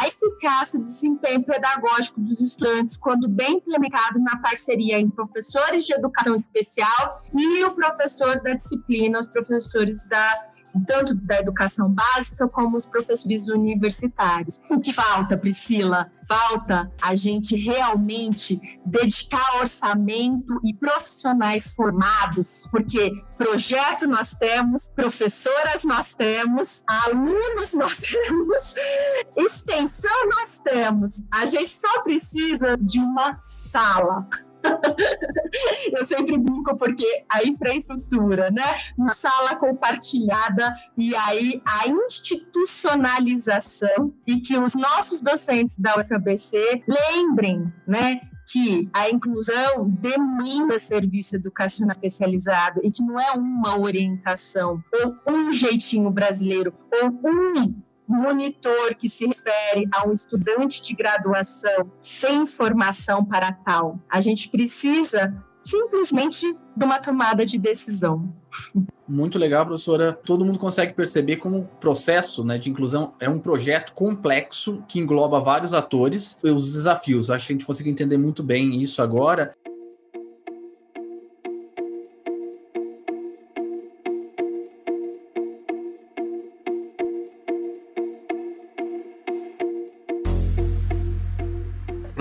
a eficácia do desempenho pedagógico dos estudantes quando bem implementado na parceria entre professores de educação especial e o professor da disciplina, os professores da tanto da educação básica como os professores universitários. O que falta, Priscila? Falta a gente realmente dedicar orçamento e profissionais formados, porque projeto nós temos, professoras nós temos, alunos nós temos, extensão nós temos. A gente só precisa de uma sala. eu sempre brinco porque a infraestrutura, né? Uma sala compartilhada e aí a institucionalização e que os nossos docentes da UFABC lembrem, né? que a inclusão demanda serviço educacional especializado e que não é uma orientação ou um jeitinho brasileiro ou um monitor que se refere a um estudante de graduação sem formação para tal. A gente precisa simplesmente de uma tomada de decisão. Muito legal, professora. Todo mundo consegue perceber como o processo né, de inclusão é um projeto complexo que engloba vários atores e os desafios. Acho que a gente consegue entender muito bem isso agora.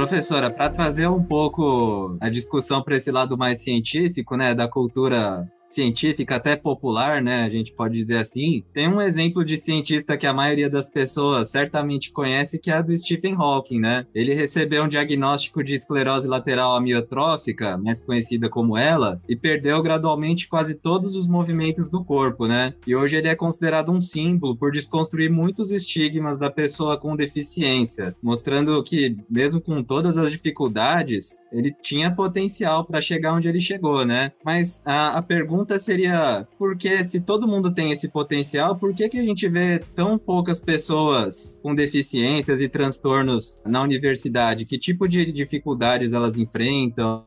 Professora, para trazer um pouco a discussão para esse lado mais científico, né, da cultura científica, até popular, né? A gente pode dizer assim. Tem um exemplo de cientista que a maioria das pessoas certamente conhece, que é a do Stephen Hawking, né? Ele recebeu um diagnóstico de esclerose lateral amiotrófica, mais conhecida como ela, e perdeu gradualmente quase todos os movimentos do corpo, né? E hoje ele é considerado um símbolo por desconstruir muitos estigmas da pessoa com deficiência, mostrando que, mesmo com todas as dificuldades, ele tinha potencial para chegar onde ele chegou, né? Mas a, a pergunta pergunta seria: por que, se todo mundo tem esse potencial, por que, que a gente vê tão poucas pessoas com deficiências e transtornos na universidade? Que tipo de dificuldades elas enfrentam?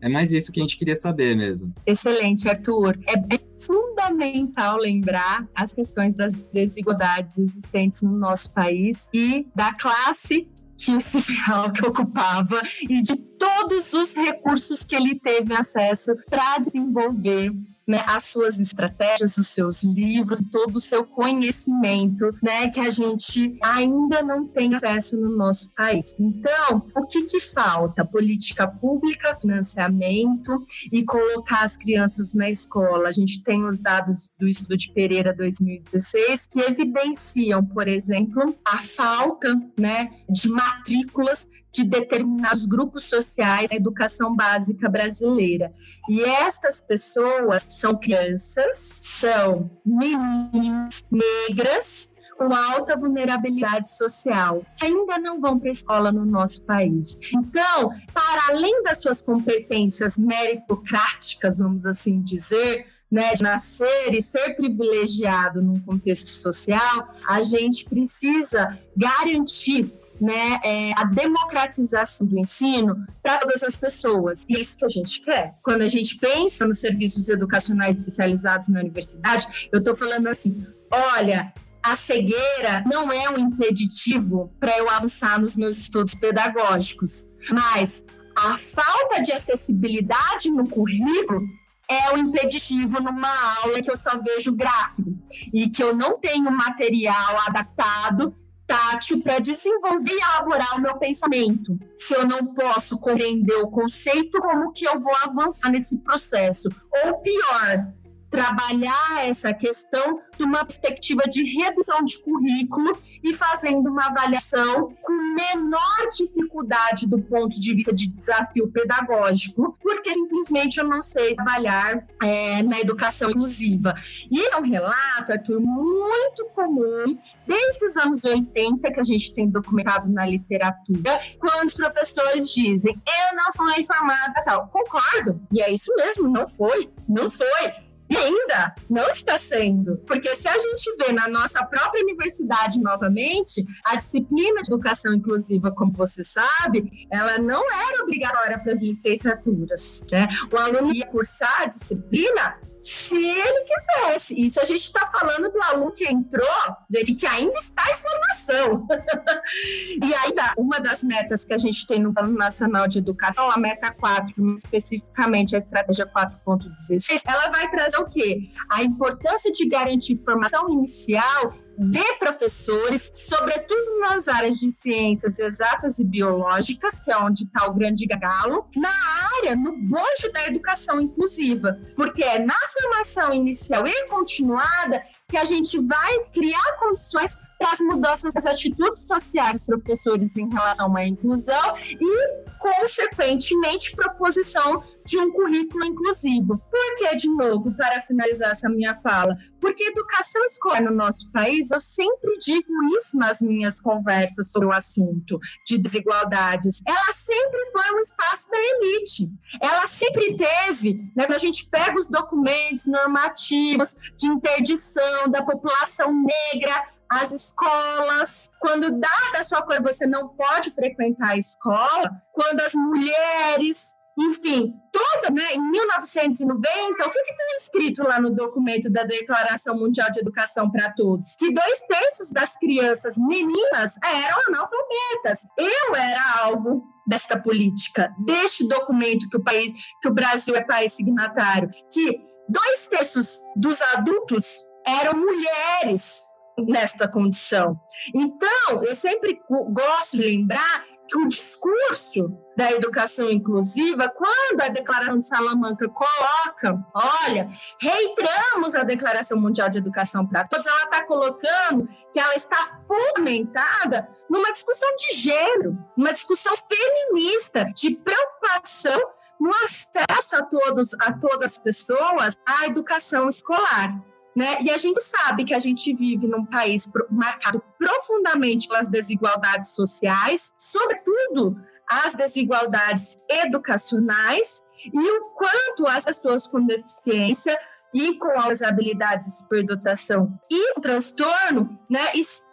É mais isso que a gente queria saber mesmo. Excelente, Arthur. É fundamental lembrar as questões das desigualdades existentes no nosso país e da classe que esse real que ocupava e de todos os recursos que ele teve acesso para desenvolver né, as suas estratégias, os seus livros, todo o seu conhecimento, né, que a gente ainda não tem acesso no nosso país. Então, o que que falta? Política pública, financiamento e colocar as crianças na escola. A gente tem os dados do estudo de Pereira 2016 que evidenciam, por exemplo, a falta, né, de matrículas de determinados grupos sociais na educação básica brasileira. E estas pessoas são crianças, são meninas negras com alta vulnerabilidade social, que ainda não vão para a escola no nosso país. Então, para além das suas competências meritocráticas, vamos assim dizer, né, de nascer e ser privilegiado num contexto social, a gente precisa garantir né, é, a democratização do ensino para todas as pessoas. E é isso que a gente quer. Quando a gente pensa nos serviços educacionais especializados na universidade, eu estou falando assim: olha, a cegueira não é um impeditivo para eu avançar nos meus estudos pedagógicos, mas a falta de acessibilidade no currículo é o um impeditivo numa aula que eu só vejo gráfico e que eu não tenho material adaptado tátil para desenvolver e elaborar o meu pensamento. Se eu não posso compreender o conceito, como que eu vou avançar nesse processo? Ou pior, trabalhar essa questão de uma perspectiva de redução de currículo e fazendo uma avaliação com menor dificuldade do ponto de vista de desafio pedagógico, porque simplesmente eu não sei trabalhar é, na educação inclusiva. E é um relato, Arthur, muito comum desde os anos 80 que a gente tem documentado na literatura, quando os professores dizem eu não fui informada tal. Concordo, e é isso mesmo, não foi, não foi. Ainda não está sendo. Porque se a gente vê na nossa própria universidade novamente, a disciplina de educação inclusiva, como você sabe, ela não era obrigatória para as licenciaturas. Né? O aluno ia cursar a disciplina se ele quisesse. Isso a gente está falando do aluno que entrou, de que ainda está em formação. e ainda, uma das metas que a gente tem no Plano Nacional de Educação, a meta 4, especificamente a estratégia 4.16, ela vai trazer o quê? A importância de garantir formação inicial de professores, sobretudo nas áreas de ciências exatas e biológicas, que é onde está o grande galo, na área, no bojo da educação inclusiva, porque é na formação inicial e continuada que a gente vai criar condições as mudanças das atitudes sociais dos professores em relação à inclusão e, consequentemente, proposição de um currículo inclusivo. Por que, de novo, para finalizar essa minha fala? Porque educação escolar no nosso país, eu sempre digo isso nas minhas conversas sobre o assunto de desigualdades, ela sempre foi um espaço da elite. Ela sempre teve, né, quando a gente pega os documentos normativos de interdição da população negra, as escolas, quando dada a sua cor você não pode frequentar a escola, quando as mulheres, enfim, toda, né, em 1990, o que está escrito lá no documento da Declaração Mundial de Educação para Todos? Que dois terços das crianças meninas eram analfabetas. Eu era alvo desta política, deste documento que o país, que o Brasil é país signatário, que dois terços dos adultos eram mulheres nesta condição. Então, eu sempre gosto de lembrar que o discurso da educação inclusiva, quando a Declaração de Salamanca coloca, olha, reiteramos a Declaração Mundial de Educação para Todos, ela está colocando que ela está fundamentada numa discussão de gênero, uma discussão feminista, de preocupação no acesso a todos, a todas as pessoas à educação escolar. Né? E a gente sabe que a gente vive num país marcado profundamente pelas desigualdades sociais, sobretudo as desigualdades educacionais, e o quanto as pessoas com deficiência e com as habilidades de superdotação e o transtorno, né,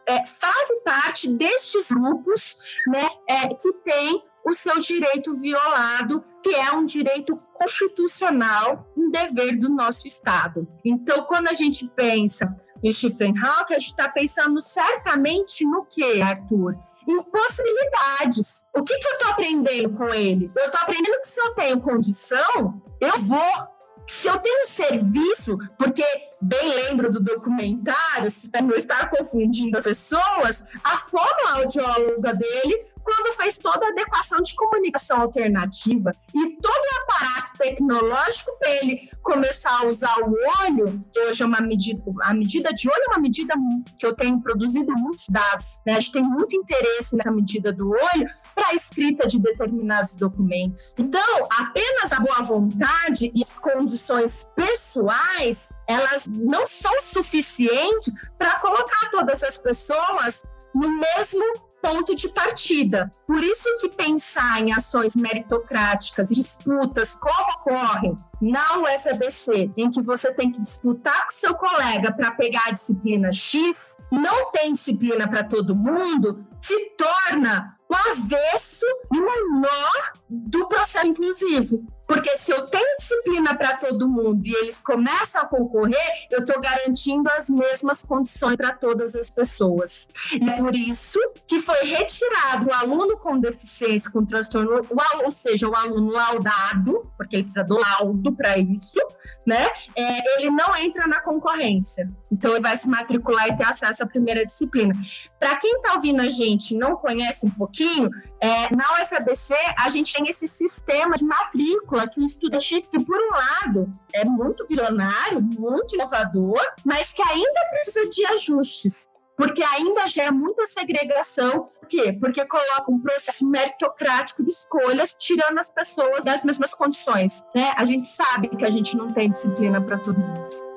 é, fazem parte destes grupos né, é, que têm o seu direito violado, que é um direito constitucional, um dever do nosso Estado. Então, quando a gente pensa em Stephen Hawking, a gente está pensando certamente no que, Arthur? Em possibilidades. O que, que eu estou aprendendo com ele? Eu estou aprendendo que se eu tenho condição, eu vou Se eu tenho serviço, porque bem lembro do documentário, para não estar confundindo as pessoas, a fonoaudióloga dele quando fez toda a adequação de comunicação alternativa e todo o aparato tecnológico para ele começar a usar o olho, que hoje é uma medida, a medida de olho é uma medida que eu tenho produzido muitos dados, né? A gente tem muito interesse nessa medida do olho para a escrita de determinados documentos. Então, apenas a boa vontade e as condições pessoais, elas não são suficientes para colocar todas as pessoas no mesmo ponto de partida. Por isso que pensar em ações meritocráticas, disputas como ocorrem na UFABC, em que você tem que disputar com seu colega para pegar a disciplina X, não tem disciplina para todo mundo, se torna o avesso e o nó do processo inclusivo. Porque se eu tenho disciplina para todo mundo e eles começam a concorrer, eu estou garantindo as mesmas condições para todas as pessoas. E é por isso que foi retirado o aluno com deficiência, com transtorno, ou seja, o aluno laudado, porque ele precisa do laudo para isso, né? É, ele não entra na concorrência. Então, ele vai se matricular e ter acesso à primeira disciplina. Para quem está ouvindo a gente e não conhece um pouquinho, é, na UFABC a gente tem esse sistema de matrícula que o estudante, que por um lado é muito visionário, muito inovador, mas que ainda precisa de ajustes porque ainda gera muita segregação. Por quê? Porque coloca um processo meritocrático de escolhas, tirando as pessoas das mesmas condições. Né? A gente sabe que a gente não tem disciplina para todo mundo.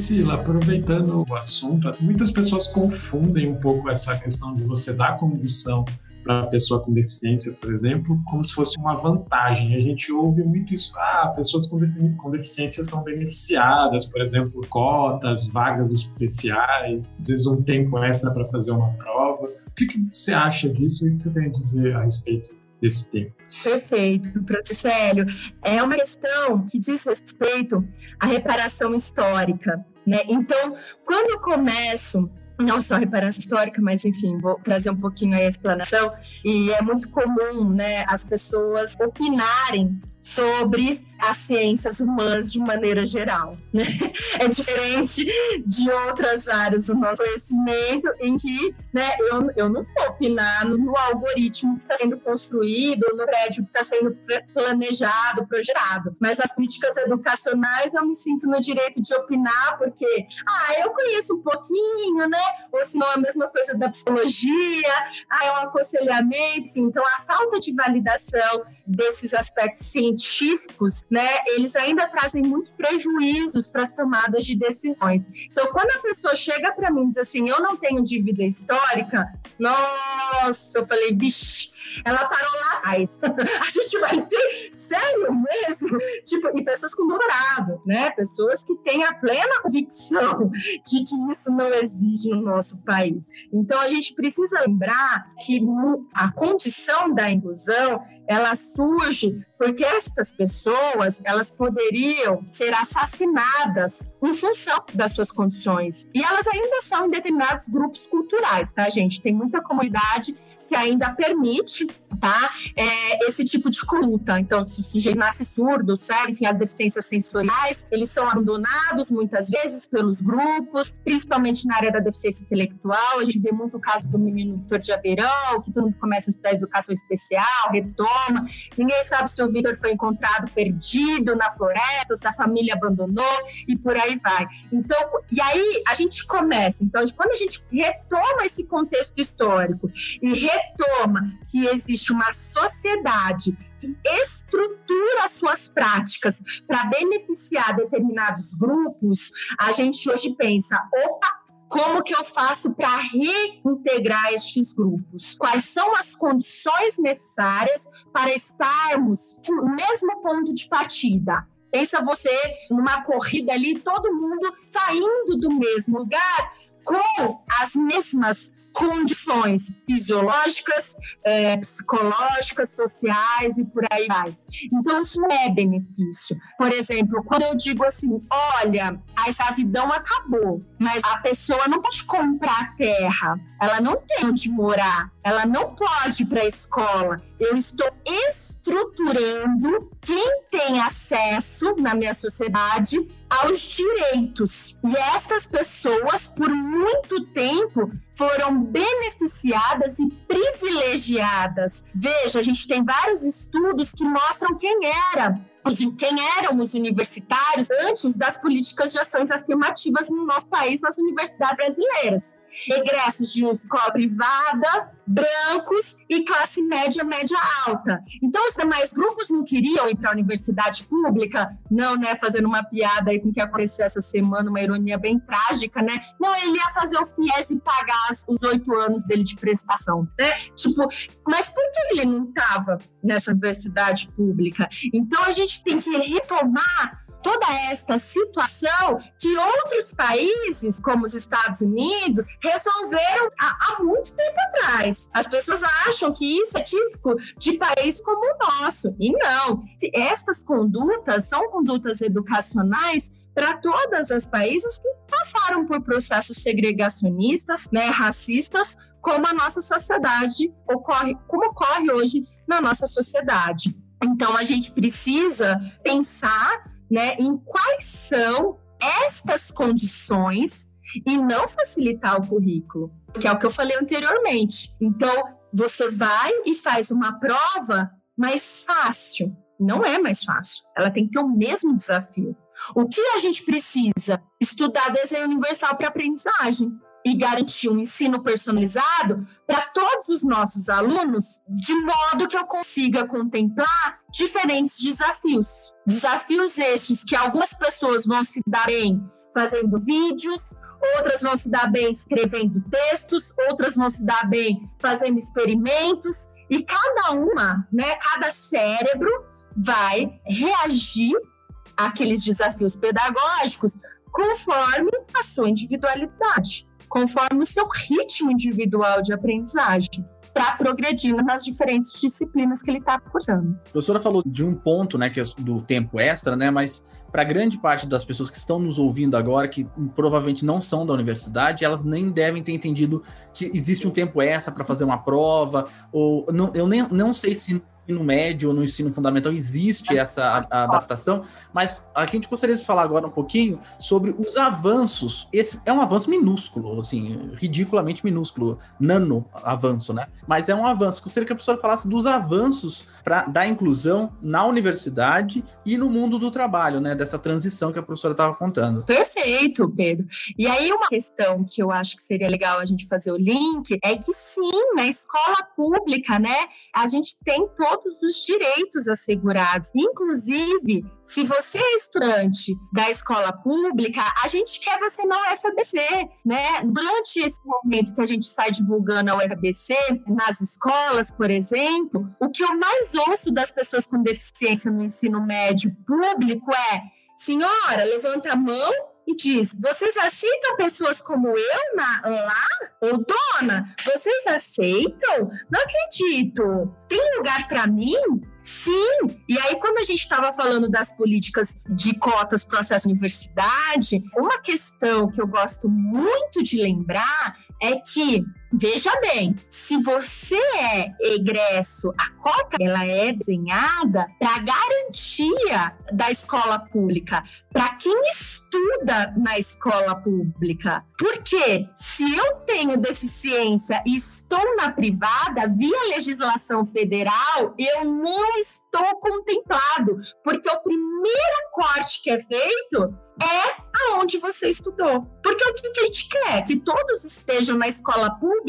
Priscila, aproveitando o assunto, muitas pessoas confundem um pouco essa questão de você dar condição para a pessoa com deficiência, por exemplo, como se fosse uma vantagem. A gente ouve muito isso, ah, pessoas com, com deficiência são beneficiadas, por exemplo, cotas, vagas especiais, às vezes um tempo extra para fazer uma prova. O que, que você acha disso e o que você tem a dizer a respeito desse tempo. Perfeito, professor Célio. É uma questão que diz respeito à reparação histórica. Né? Então, quando eu começo não só reparação histórica, mas enfim, vou trazer um pouquinho aí a explanação. E é muito comum, né, as pessoas opinarem sobre as ciências humanas de maneira geral. Né? É diferente de outras áreas do nosso conhecimento, em que né, eu, eu não vou opinar no algoritmo que está sendo construído, no prédio que está sendo planejado, projetado. Mas nas políticas educacionais eu me sinto no direito de opinar, porque ah, eu conheço um pouquinho, né? Ou se não é a mesma coisa da psicologia, ah, é um aconselhamento, enfim. Então a falta de validação desses aspectos científicos né, eles ainda trazem muitos prejuízos para as tomadas de decisões. Então, quando a pessoa chega para mim e diz assim, eu não tenho dívida histórica, nossa, eu falei, bicho, ela parou lá atrás. a gente vai ter, sério mesmo? Tipo, e pessoas com doutorado, né? Pessoas que têm a plena convicção de que isso não existe no nosso país. Então, a gente precisa lembrar que a condição da inclusão, ela surge porque essas pessoas, elas poderiam ser assassinadas em função das suas condições. E elas ainda são em determinados grupos culturais, tá, gente? Tem muita comunidade que ainda permite tá, é, esse tipo de conduta. Então, se o sujeito nasce surdo, cego, enfim, as deficiências sensoriais, eles são abandonados muitas vezes pelos grupos, principalmente na área da deficiência intelectual. A gente vê muito o caso do menino Vitor de Aveirão, que todo mundo começa a estudar educação especial, retoma. Ninguém sabe se o Vitor foi encontrado perdido na floresta, se a família abandonou e por aí vai. Então, e aí a gente começa. Então, quando a gente retoma esse contexto histórico e retoma que existe uma sociedade que estrutura suas práticas para beneficiar determinados grupos, a gente hoje pensa, opa, como que eu faço para reintegrar estes grupos? Quais são as condições necessárias para estarmos no mesmo ponto de partida? Pensa você numa corrida ali, todo mundo saindo do mesmo lugar com as mesmas condições fisiológicas, é, psicológicas, sociais e por aí vai. Então, isso é benefício. Por exemplo, quando eu digo assim, olha, a escravidão acabou, mas a pessoa não pode comprar terra, ela não tem onde morar, ela não pode ir para a escola. Eu estou estruturando quem tem acesso na minha sociedade aos direitos. E essas pessoas, por muito tempo, foram beneficiadas e privilegiadas. Veja, a gente tem vários estudos que mostram quem era quem eram os universitários antes das políticas de ações afirmativas no nosso país, nas universidades brasileiras egressos de escola privada, brancos e classe média, média alta. Então, os demais grupos não queriam ir para a universidade pública, não, né? Fazendo uma piada aí com o que aconteceu essa semana, uma ironia bem trágica, né? Não, ele ia fazer o FIES e pagar os oito anos dele de prestação, né? Tipo, mas por que ele não estava nessa universidade pública? Então, a gente tem que retomar toda esta situação que outros países, como os Estados Unidos, resolveram há, há, muito tempo atrás. As pessoas acham que isso é típico de países como o nosso. E não. Estas condutas são condutas educacionais para todos os países que passaram por processos segregacionistas, né, racistas, como a nossa sociedade ocorre, como ocorre hoje na nossa sociedade. Então a gente precisa pensar né, em quais são estas condições e não facilitar o currículo, que é o que eu falei anteriormente. Então, você vai e faz uma prova mais fácil. Não é mais fácil. Ela tem que ter o mesmo desafio. O que a gente precisa? Estudar desenho universal para aprendizagem e garantir um ensino personalizado para todos os nossos alunos, de modo que eu consiga contemplar diferentes desafios. Desafios estes que algumas pessoas vão se dar bem fazendo vídeos, outras vão se dar bem escrevendo textos, outras vão se dar bem fazendo experimentos, e cada uma, né, cada cérebro vai reagir àqueles desafios pedagógicos conforme a sua individualidade conforme o seu ritmo individual de aprendizagem para progredir nas diferentes disciplinas que ele está cursando. A professora falou de um ponto, né, que é do tempo extra, né, mas para grande parte das pessoas que estão nos ouvindo agora, que provavelmente não são da universidade, elas nem devem ter entendido que existe um tempo extra para fazer uma prova, ou não, eu nem não sei se ensino médio ou no ensino fundamental existe essa adaptação, mas a gente gostaria de falar agora um pouquinho sobre os avanços. Esse é um avanço minúsculo, assim, ridiculamente minúsculo, nano avanço, né? Mas é um avanço. Gostaria que a professora falasse dos avanços para da inclusão na universidade e no mundo do trabalho, né? Dessa transição que a professora estava contando. Perfeito, Pedro. E aí uma questão que eu acho que seria legal a gente fazer o link é que sim, na escola pública, né, a gente tem todo todos os direitos assegurados. Inclusive, se você é estudante da escola pública, a gente quer você na UFABC, né? Durante esse momento que a gente sai divulgando a UFABC, nas escolas, por exemplo, o que eu mais ouço das pessoas com deficiência no ensino médio público é senhora, levanta a mão e diz: vocês aceitam pessoas como eu na, lá? Ou dona, vocês aceitam? Não acredito. Tem lugar para mim? Sim. E aí, quando a gente estava falando das políticas de cotas para acesso à universidade, uma questão que eu gosto muito de lembrar é que Veja bem, se você é egresso, a cota ela é desenhada para garantia da escola pública, para quem estuda na escola pública. Porque se eu tenho deficiência e estou na privada, via legislação federal, eu não estou contemplado, porque o primeiro corte que é feito é aonde você estudou. Porque o que a gente quer? Que todos estejam na escola pública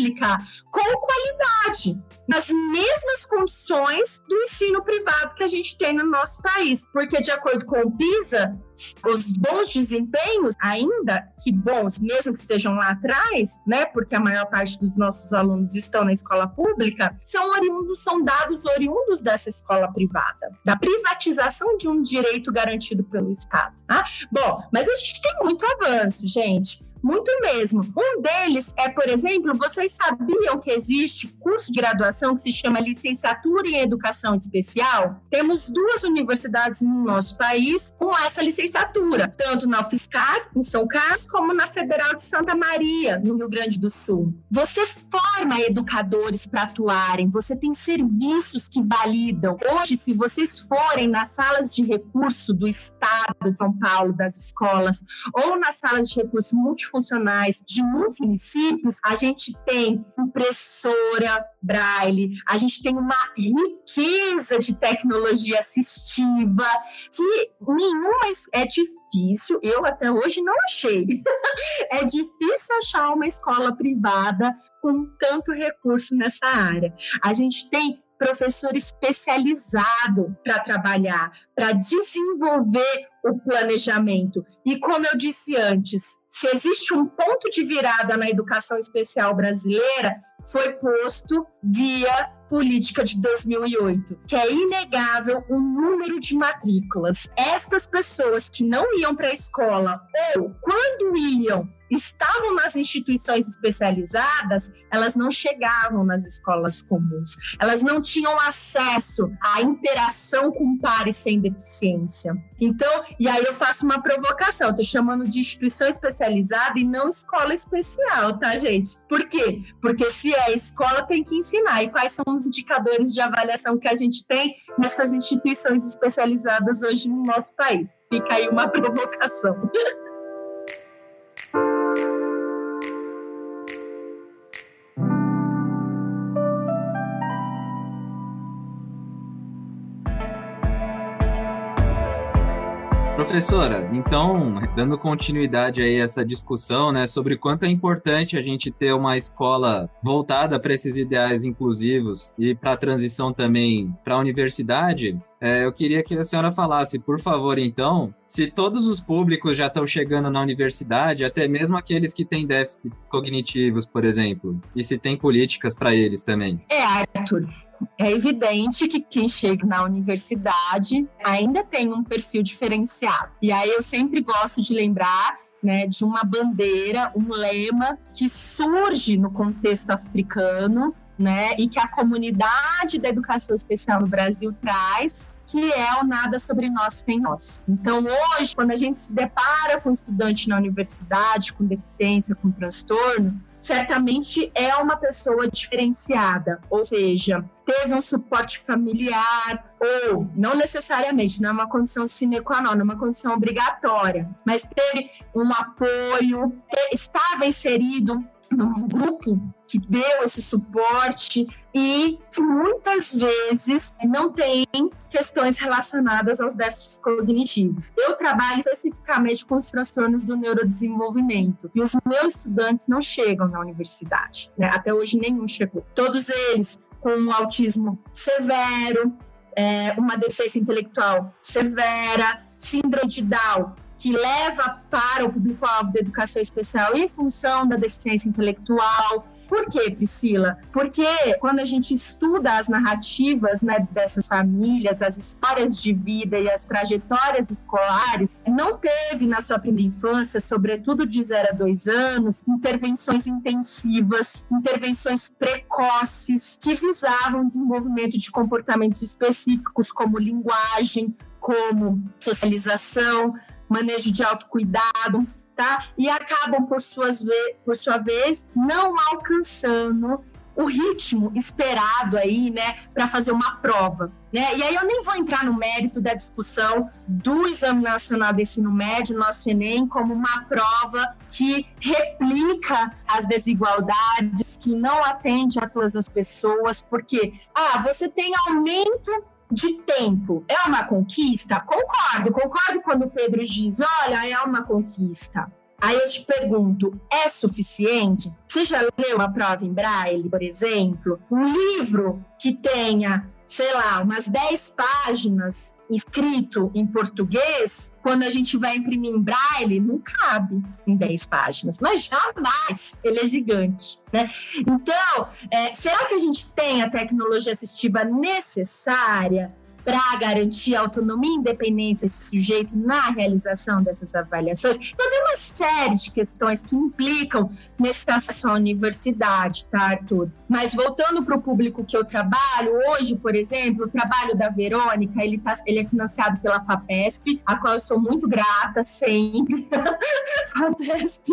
com qualidade, nas mesmas condições do ensino privado que a gente tem no nosso país. Porque, de acordo com o PISA, os bons desempenhos, ainda que bons, mesmo que estejam lá atrás, né? Porque a maior parte dos nossos alunos estão na escola pública, são oriundos, são dados oriundos dessa escola privada, da privatização de um direito garantido pelo Estado. Tá? Bom, mas a gente tem muito avanço, gente. Muito mesmo. Um deles é, por exemplo, vocês sabiam que existe curso de graduação que se chama Licenciatura em Educação Especial? Temos duas universidades no nosso país com essa licenciatura, tanto na UFSCar, em São Carlos, como na Federal de Santa Maria, no Rio Grande do Sul. Você forma educadores para atuarem, você tem serviços que validam. Hoje, se vocês forem nas salas de recurso do Estado de São Paulo, das escolas, ou nas salas de recurso multifuncionais de muitos municípios, a gente tem impressora braille, a gente tem uma riqueza de tecnologia assistiva que nenhuma é difícil, eu até hoje não achei. é difícil achar uma escola privada com tanto recurso nessa área. A gente tem professor especializado para trabalhar, para desenvolver o planejamento. E como eu disse antes, se existe um ponto de virada na educação especial brasileira, foi posto via política de 2008, que é inegável o número de matrículas. Estas pessoas que não iam para a escola ou quando iam estavam nas instituições especializadas, elas não chegavam nas escolas comuns. Elas não tinham acesso à interação com pares sem deficiência. Então, e aí eu faço uma provocação, estou chamando de instituição especializada e não escola especial, tá, gente? Por quê? Porque se é escola, tem que ensinar. E quais são os indicadores de avaliação que a gente tem nessas instituições especializadas hoje no nosso país? Fica aí uma provocação. Professora, então, dando continuidade aí a essa discussão, né, sobre quanto é importante a gente ter uma escola voltada para esses ideais inclusivos e para a transição também para a universidade, é, eu queria que a senhora falasse, por favor, então, se todos os públicos já estão chegando na universidade, até mesmo aqueles que têm déficits cognitivos, por exemplo, e se tem políticas para eles também. É, Arthur. É evidente que quem chega na universidade ainda tem um perfil diferenciado. E aí eu sempre gosto de lembrar né, de uma bandeira, um lema que surge no contexto africano, né, e que a comunidade da educação especial no Brasil traz, que é o nada sobre nós sem nós. Então, hoje, quando a gente se depara com um estudante na universidade com deficiência, com transtorno, certamente é uma pessoa diferenciada, ou seja, teve um suporte familiar, ou não necessariamente, não é uma condição sine qua non, é uma condição obrigatória, mas teve um apoio, estava inserido num grupo que deu esse suporte e que muitas vezes não tem questões relacionadas aos déficits cognitivos. Eu trabalho especificamente com os transtornos do neurodesenvolvimento e os meus estudantes não chegam na universidade. Né? Até hoje nenhum chegou. Todos eles com um autismo severo, é, uma deficiência intelectual severa, síndrome de Down, que leva para o público-alvo da educação especial em função da deficiência intelectual. Por quê, Priscila? Porque quando a gente estuda as narrativas né, dessas famílias, as histórias de vida e as trajetórias escolares, não teve na sua primeira infância, sobretudo de 0 a 2 anos, intervenções intensivas, intervenções precoces que visavam o desenvolvimento de comportamentos específicos como linguagem, como socialização, manejo de autocuidado, tá? E acabam, por, suas por sua vez, não alcançando o ritmo esperado aí, né, para fazer uma prova, né? E aí eu nem vou entrar no mérito da discussão do Exame Nacional de Ensino Médio, nosso ENEM, como uma prova que replica as desigualdades, que não atende a todas as pessoas, porque ah, você tem aumento de tempo é uma conquista? Concordo, concordo quando o Pedro diz: olha, é uma conquista. Aí eu te pergunto, é suficiente? Você já leu uma prova em braille, por exemplo? Um livro que tenha, sei lá, umas 10 páginas escrito em português, quando a gente vai imprimir em braille, não cabe em 10 páginas, mas jamais ele é gigante. Né? Então, é, será que a gente tem a tecnologia assistiva necessária? Para garantir autonomia e independência desse sujeito na realização dessas avaliações. Então, tem uma série de questões que implicam nesse acesso à universidade, tá, Arthur? Mas voltando para o público que eu trabalho, hoje, por exemplo, o trabalho da Verônica, ele, tá, ele é financiado pela FAPESP, a qual eu sou muito grata sempre. FAPESP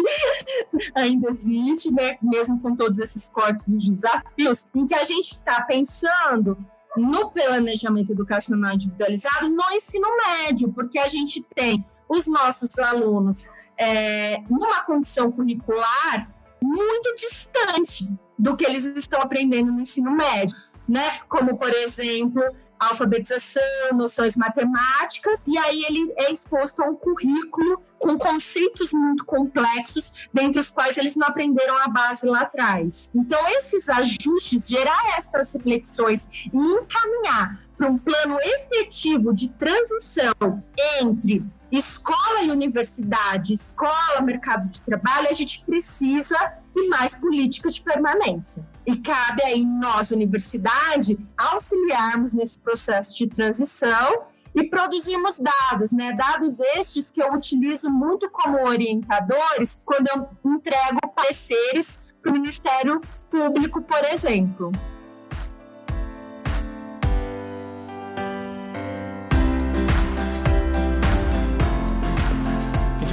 ainda existe, né? Mesmo com todos esses cortes e desafios, em que a gente está pensando no planejamento educacional individualizado no ensino médio, porque a gente tem os nossos alunos é, numa condição curricular muito distante do que eles estão aprendendo no ensino médio, né? Como, por exemplo, alfabetização, noções matemáticas, e aí ele é exposto a um currículo com conceitos muito complexos, dentre os quais eles não aprenderam a base lá atrás. Então, esses ajustes, gerar essas reflexões e encaminhar para um plano efetivo de transição entre escola e universidade, escola, mercado de trabalho, a gente precisa de mais políticas de permanência. E cabe aí nós, universidade, auxiliarmos nesse processo de transição e produzimos dados, né? Dados estes que eu utilizo muito como orientadores quando eu entrego pareceres para o Ministério Público, por exemplo.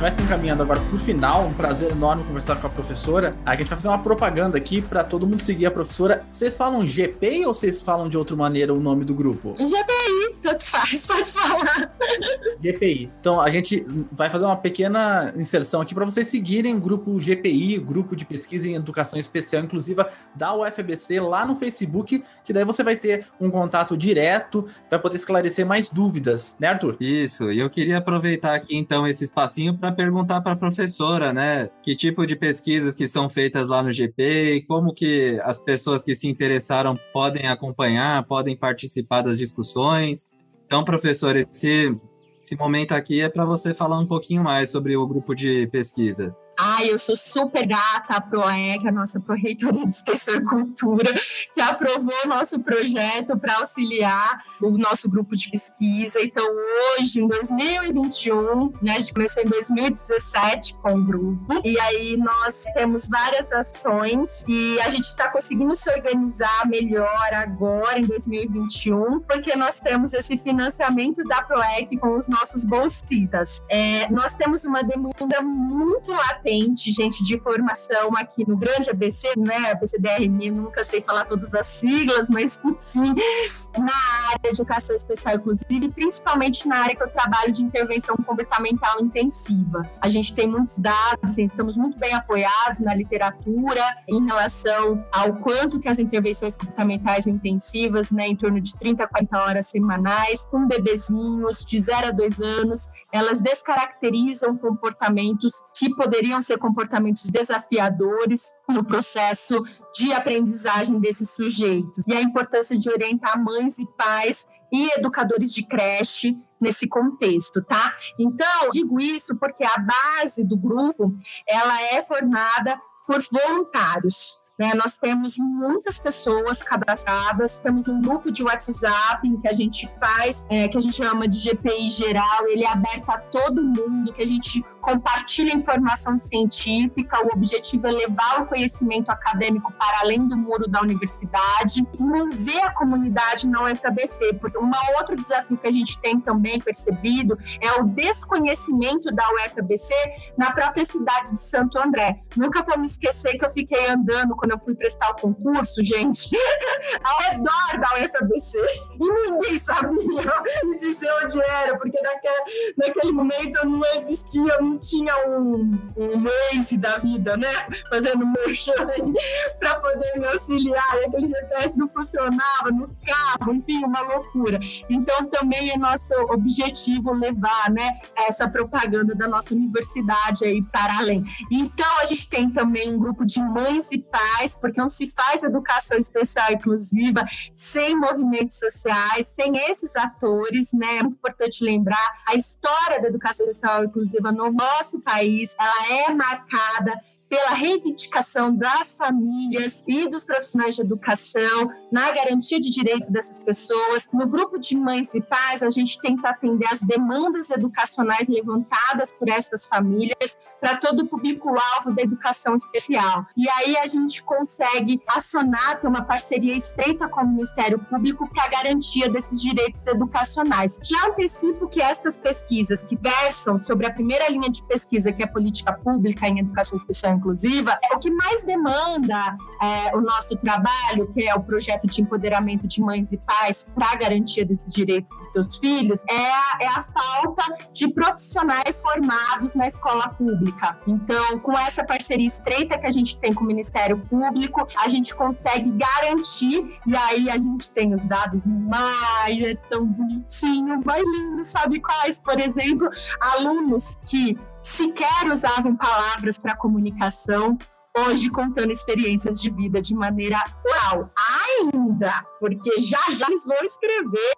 Vai se encaminhando agora pro final. Um prazer enorme conversar com a professora. A gente vai fazer uma propaganda aqui para todo mundo seguir a professora. Vocês falam GPI ou vocês falam de outra maneira o nome do grupo? GPI, tanto faz, pode falar. GPI. Então a gente vai fazer uma pequena inserção aqui para vocês seguirem o grupo GPI, Grupo de Pesquisa em Educação Especial Inclusiva da UFBC lá no Facebook, que daí você vai ter um contato direto, vai poder esclarecer mais dúvidas, né, Arthur? Isso, e eu queria aproveitar aqui então esse espacinho para perguntar para a professora, né, que tipo de pesquisas que são feitas lá no GP e como que as pessoas que se interessaram podem acompanhar, podem participar das discussões. Então, professor, esse, esse momento aqui é para você falar um pouquinho mais sobre o grupo de pesquisa. Ai, eu sou super grata à PROEC, a nossa Pró-Reitoria de Extensão e Cultura, que aprovou o nosso projeto para auxiliar o nosso grupo de pesquisa. Então, hoje, em 2021, né, a gente começou em 2017 com o grupo, e aí nós temos várias ações e a gente está conseguindo se organizar melhor agora, em 2021, porque nós temos esse financiamento da PROEC com os nossos bolsistas. É, nós temos uma demanda muito latente gente de formação aqui no grande ABC, né? ABCDRM, nunca sei falar todas as siglas, mas enfim, na área de educação especial inclusive, principalmente na área que eu trabalho de intervenção comportamental intensiva. A gente tem muitos dados, estamos muito bem apoiados na literatura em relação ao quanto que as intervenções comportamentais intensivas, né, em torno de 30 a 40 horas semanais, com bebezinhos de 0 a 2 anos, elas descaracterizam comportamentos que poderiam poderiam ser comportamentos desafiadores no processo de aprendizagem desses sujeitos. E a importância de orientar mães e pais e educadores de creche nesse contexto, tá? Então, digo isso porque a base do grupo, ela é formada por voluntários, né? Nós temos muitas pessoas cadastradas, temos um grupo de WhatsApp em que a gente faz, é, que a gente chama de GPI geral, ele é aberto a todo mundo, que a gente compartilha informação científica, o objetivo é levar o conhecimento acadêmico para além do muro da universidade, mover a comunidade na UFABC, porque um outro desafio que a gente tem também percebido é o desconhecimento da UFABC na própria cidade de Santo André. Nunca vou me esquecer que eu fiquei andando quando eu fui prestar o concurso, gente, ao redor da UFABC, e ninguém sabia me dizer era, porque naquele, momento não existia um não tinha um, um Waze da vida, né? Fazendo merchan para poder me auxiliar. E aquele GPS não funcionava no carro, enfim, uma loucura. Então, também é nosso objetivo levar, né, essa propaganda da nossa universidade aí para além. Então, a gente tem também um grupo de mães e pais, porque não se faz educação especial inclusiva sem movimentos sociais, sem esses atores, né? Muito importante lembrar a história da educação especial inclusiva no nosso país, ela é marcada pela reivindicação das famílias e dos profissionais de educação, na garantia de direito dessas pessoas. No grupo de mães e pais, a gente tenta atender as demandas educacionais levantadas por essas famílias para todo o público-alvo da educação especial. E aí a gente consegue acionar, ter uma parceria estreita com o Ministério Público para a garantia desses direitos educacionais. Já antecipo que estas pesquisas que versam sobre a primeira linha de pesquisa, que é política pública em educação especial inclusiva, o que mais demanda é, o nosso trabalho, que é o projeto de empoderamento de mães e pais para garantia desses direitos dos seus filhos, é a, é a falta de profissionais formados na escola pública. Então, com essa parceria estreita que a gente tem com o Ministério Público, a gente consegue garantir, e aí a gente tem os dados mais, é tão bonitinho, mais lindo, sabe quais? Por exemplo, alunos que sequer usavam palavras para comunicação, hoje contando experiências de vida de maneira oral. Ainda, porque já já eles vão escrever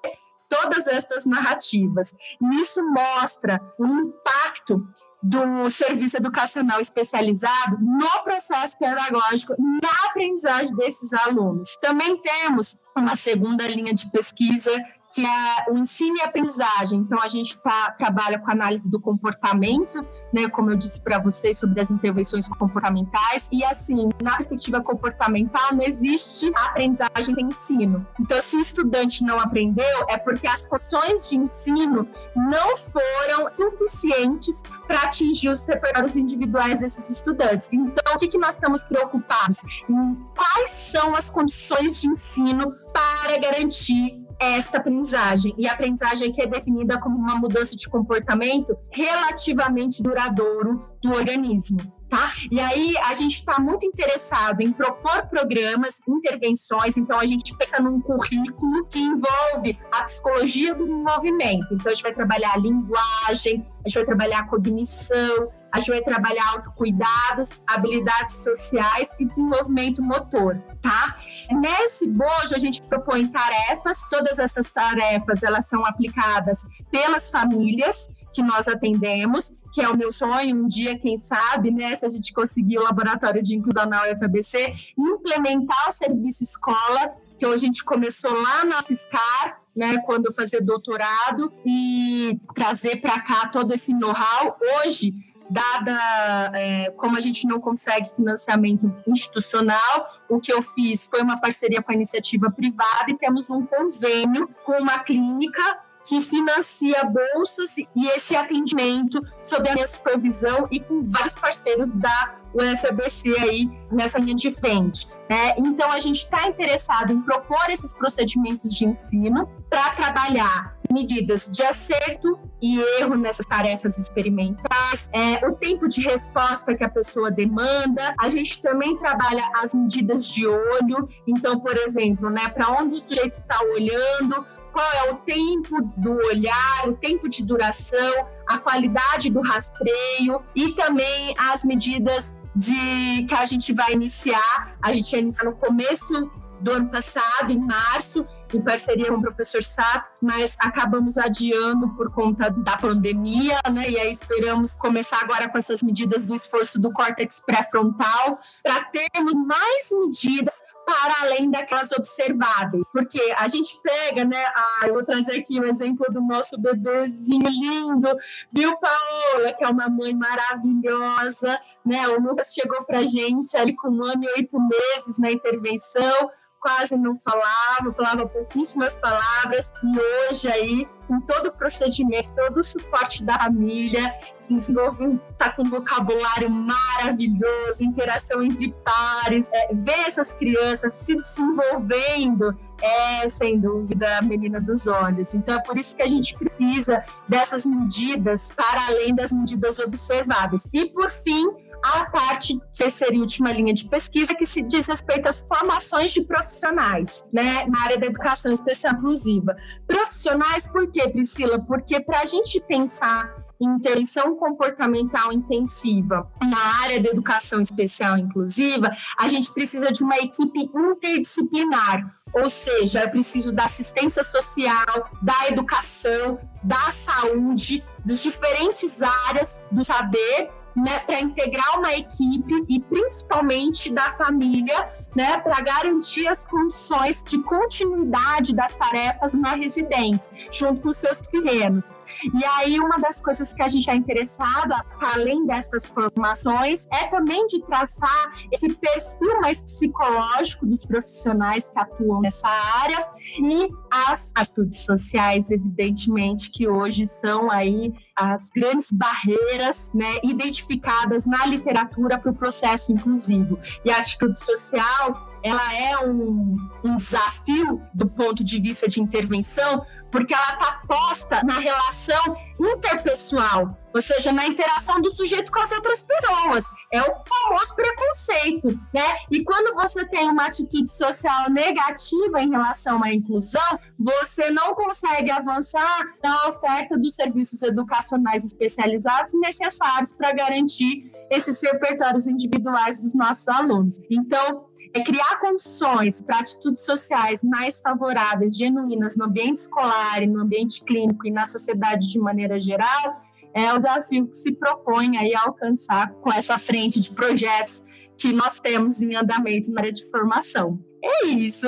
todas essas narrativas. E isso mostra o impacto do serviço educacional especializado no processo pedagógico, na aprendizagem desses alunos. Também temos uma segunda linha de pesquisa que é o ensino e aprendizagem. Então, a gente tá, trabalha com análise do comportamento, né, como eu disse para vocês, sobre as intervenções comportamentais. E, assim, na perspectiva comportamental, não existe aprendizagem sem ensino. Então, se o estudante não aprendeu, é porque as condições de ensino não foram suficientes para atingir os repertórios individuais desses estudantes. Então, o que, que nós estamos preocupados? Em quais são as condições de ensino para garantir esta aprendizagem. E a aprendizagem que é definida como uma mudança de comportamento relativamente duradouro do organismo. Tá? E aí a gente está muito interessado em propor programas, intervenções, então a gente pensa num currículo que envolve a psicologia do movimento. Então a gente vai trabalhar a linguagem, a gente vai trabalhar a cognição, a gente vai trabalhar autocuidados, habilidades sociais e desenvolvimento motor, tá? Nesse bojo a gente propõe tarefas, todas essas tarefas elas são aplicadas pelas famílias que nós atendemos, que é o meu sonho, um dia, quem sabe, né, se a gente conseguir o laboratório de inclusão na UFABC, implementar o serviço escola, que a gente começou lá na FISCAR, né, quando fazia doutorado, e trazer para cá todo esse know-how. Hoje, dada é, como a gente não consegue financiamento institucional, o que eu fiz foi uma parceria com a iniciativa privada e temos um convênio com uma clínica que financia bolsas e esse atendimento sob a minha supervisão e com vários parceiros da UFABC aí nessa linha de frente. Né? Então, a gente está interessado em propor esses procedimentos de ensino para trabalhar medidas de acerto e erro nessas tarefas experimentais, é, o tempo de resposta que a pessoa demanda. A gente também trabalha as medidas de olho. Então, por exemplo, né, para onde o sujeito está olhando, qual é o tempo do olhar, o tempo de duração, a qualidade do rastreio e também as medidas de que a gente vai iniciar. A gente vai iniciar no começo do ano passado, em março, em parceria com o professor Sato, mas acabamos adiando por conta da pandemia, né? E aí esperamos começar agora com essas medidas do esforço do córtex pré-frontal, para termos mais medidas para além daquelas observáveis. Porque a gente pega, né? Ah, eu vou trazer aqui o um exemplo do nosso bebezinho lindo, viu, Paola, que é uma mãe maravilhosa, né? O Lucas chegou para gente ali com um ano e oito meses na intervenção quase não falava, falava pouquíssimas palavras, e hoje aí, com todo o procedimento, todo o suporte da família, desenvolve, tá com um vocabulário maravilhoso, interação entre pares, é, ver essas crianças se desenvolvendo é, sem dúvida, a menina dos olhos. Então, é por isso que a gente precisa dessas medidas para além das medidas observáveis. E, por fim, a parte, terceira e última linha de pesquisa, que se diz respeito às formações de profissionais, né, na área da educação especial inclusiva. Profissionais, por quê, Priscila? Porque para a gente pensar em intervenção comportamental intensiva na área da educação especial inclusiva, a gente precisa de uma equipe interdisciplinar, ou seja, é preciso da assistência social, da educação, da saúde, das diferentes áreas do saber né, para integrar uma equipe e principalmente da família, né, para garantir as condições de continuidade das tarefas na residência, junto com seus pequenos. E aí, uma das coisas que a gente é interessada, além dessas formações, é também de traçar esse perfil mais psicológico dos profissionais que atuam nessa área e as atitudes sociais, evidentemente, que hoje são aí as grandes barreiras né, identificadas na literatura para o processo inclusivo. E a atitude social ela é um, um desafio do ponto de vista de intervenção, porque ela está posta na relação interpessoal, ou seja, na interação do sujeito com as outras pessoas. É o famoso preconceito, né? E quando você tem uma atitude social negativa em relação à inclusão, você não consegue avançar na oferta dos serviços educacionais especializados necessários para garantir esses repertórios individuais dos nossos alunos. Então, é criar condições para atitudes sociais mais favoráveis, genuínas no ambiente escolar, no ambiente clínico e na sociedade de maneira geral, é o desafio que se propõe aí a alcançar com essa frente de projetos que nós temos em andamento na área de formação. É isso.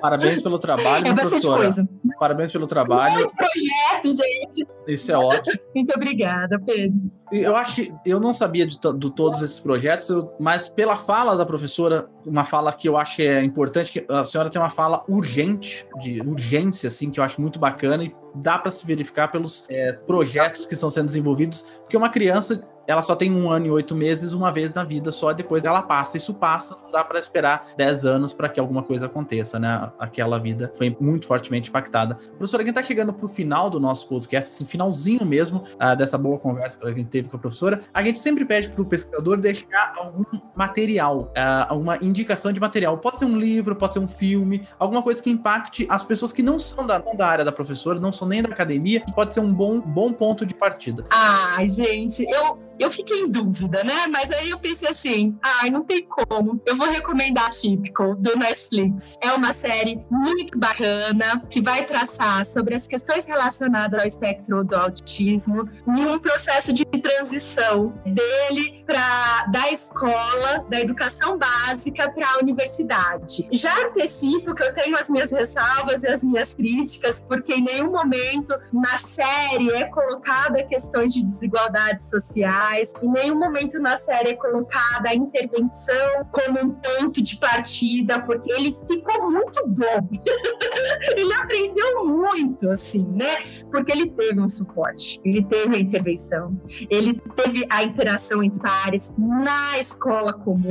Parabéns pelo trabalho, é professora. Coisa. Parabéns pelo trabalho. Muito projeto, gente. Isso é ótimo. Muito obrigada, Pedro. Eu acho que eu não sabia de, de todos esses projetos, eu, mas pela fala da professora, uma fala que eu acho que é importante, que a senhora tem uma fala urgente, de urgência, assim, que eu acho muito bacana e dá para se verificar pelos é, projetos que estão sendo desenvolvidos, porque uma criança ela só tem um ano e oito meses uma vez na vida só, depois ela passa. Isso passa, não dá para esperar dez anos para que alguma coisa aconteça, né? Aquela vida foi muito fortemente impactada. Professora, a gente tá chegando pro final do nosso podcast, assim, finalzinho mesmo uh, dessa boa conversa que a gente teve com a professora. A gente sempre pede pro pesquisador deixar algum material, uh, alguma indicação de material. Pode ser um livro, pode ser um filme, alguma coisa que impacte as pessoas que não são da, não da área da professora, não são nem da academia, pode ser um bom, bom ponto de partida. Ai, gente, eu eu fiquei em dúvida, né? Mas aí eu pensei assim, ai, ah, não tem como. Eu vou recomendar Typical, do Netflix. É uma série muito bacana, que vai traçar sobre as questões relacionadas ao espectro do autismo em um processo de transição dele para da escola, da educação básica para a universidade. Já antecipo que eu tenho as minhas ressalvas e as minhas críticas, porque em nenhum momento na série é colocada questões de desigualdade social em nenhum momento na série é colocada a intervenção como um ponto de partida, porque ele ficou muito bom. ele aprendeu muito, assim, né? Porque ele teve um suporte, ele teve a intervenção, ele teve a interação entre pares na escola comum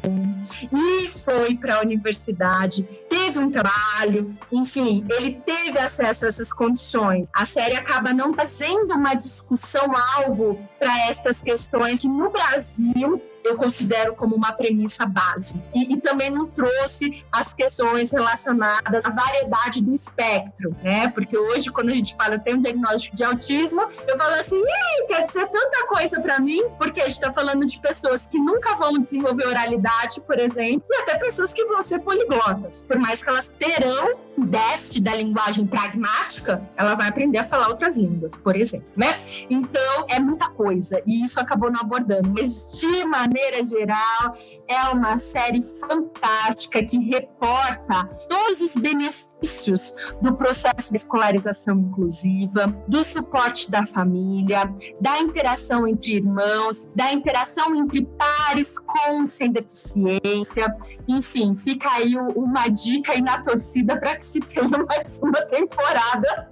e foi para a universidade, teve um trabalho, enfim, ele teve acesso a essas condições. A série acaba não fazendo uma discussão alvo para estas questões que no Brasil eu considero como uma premissa base. E, e, também não trouxe as questões relacionadas à variedade do espectro, né? Porque hoje, quando a gente fala, tem um diagnóstico de autismo, eu falo assim, quer dizer tanta coisa para mim, porque a gente está falando de pessoas que nunca vão desenvolver oralidade, por exemplo, e até pessoas que vão ser poliglotas. Por mais que elas terão déficit da linguagem pragmática, ela vai aprender a falar outras línguas, por exemplo, né? Então, é muita coisa, e isso acabou não abordando. Mas, de maneira geral, é uma série fantástica que reporta todos os benefícios do processo de escolarização inclusiva, do suporte da família, da interação entre irmãos, da interação entre pares com sem deficiência. Enfim, fica aí uma dica aí na torcida para se tenha mais uma temporada.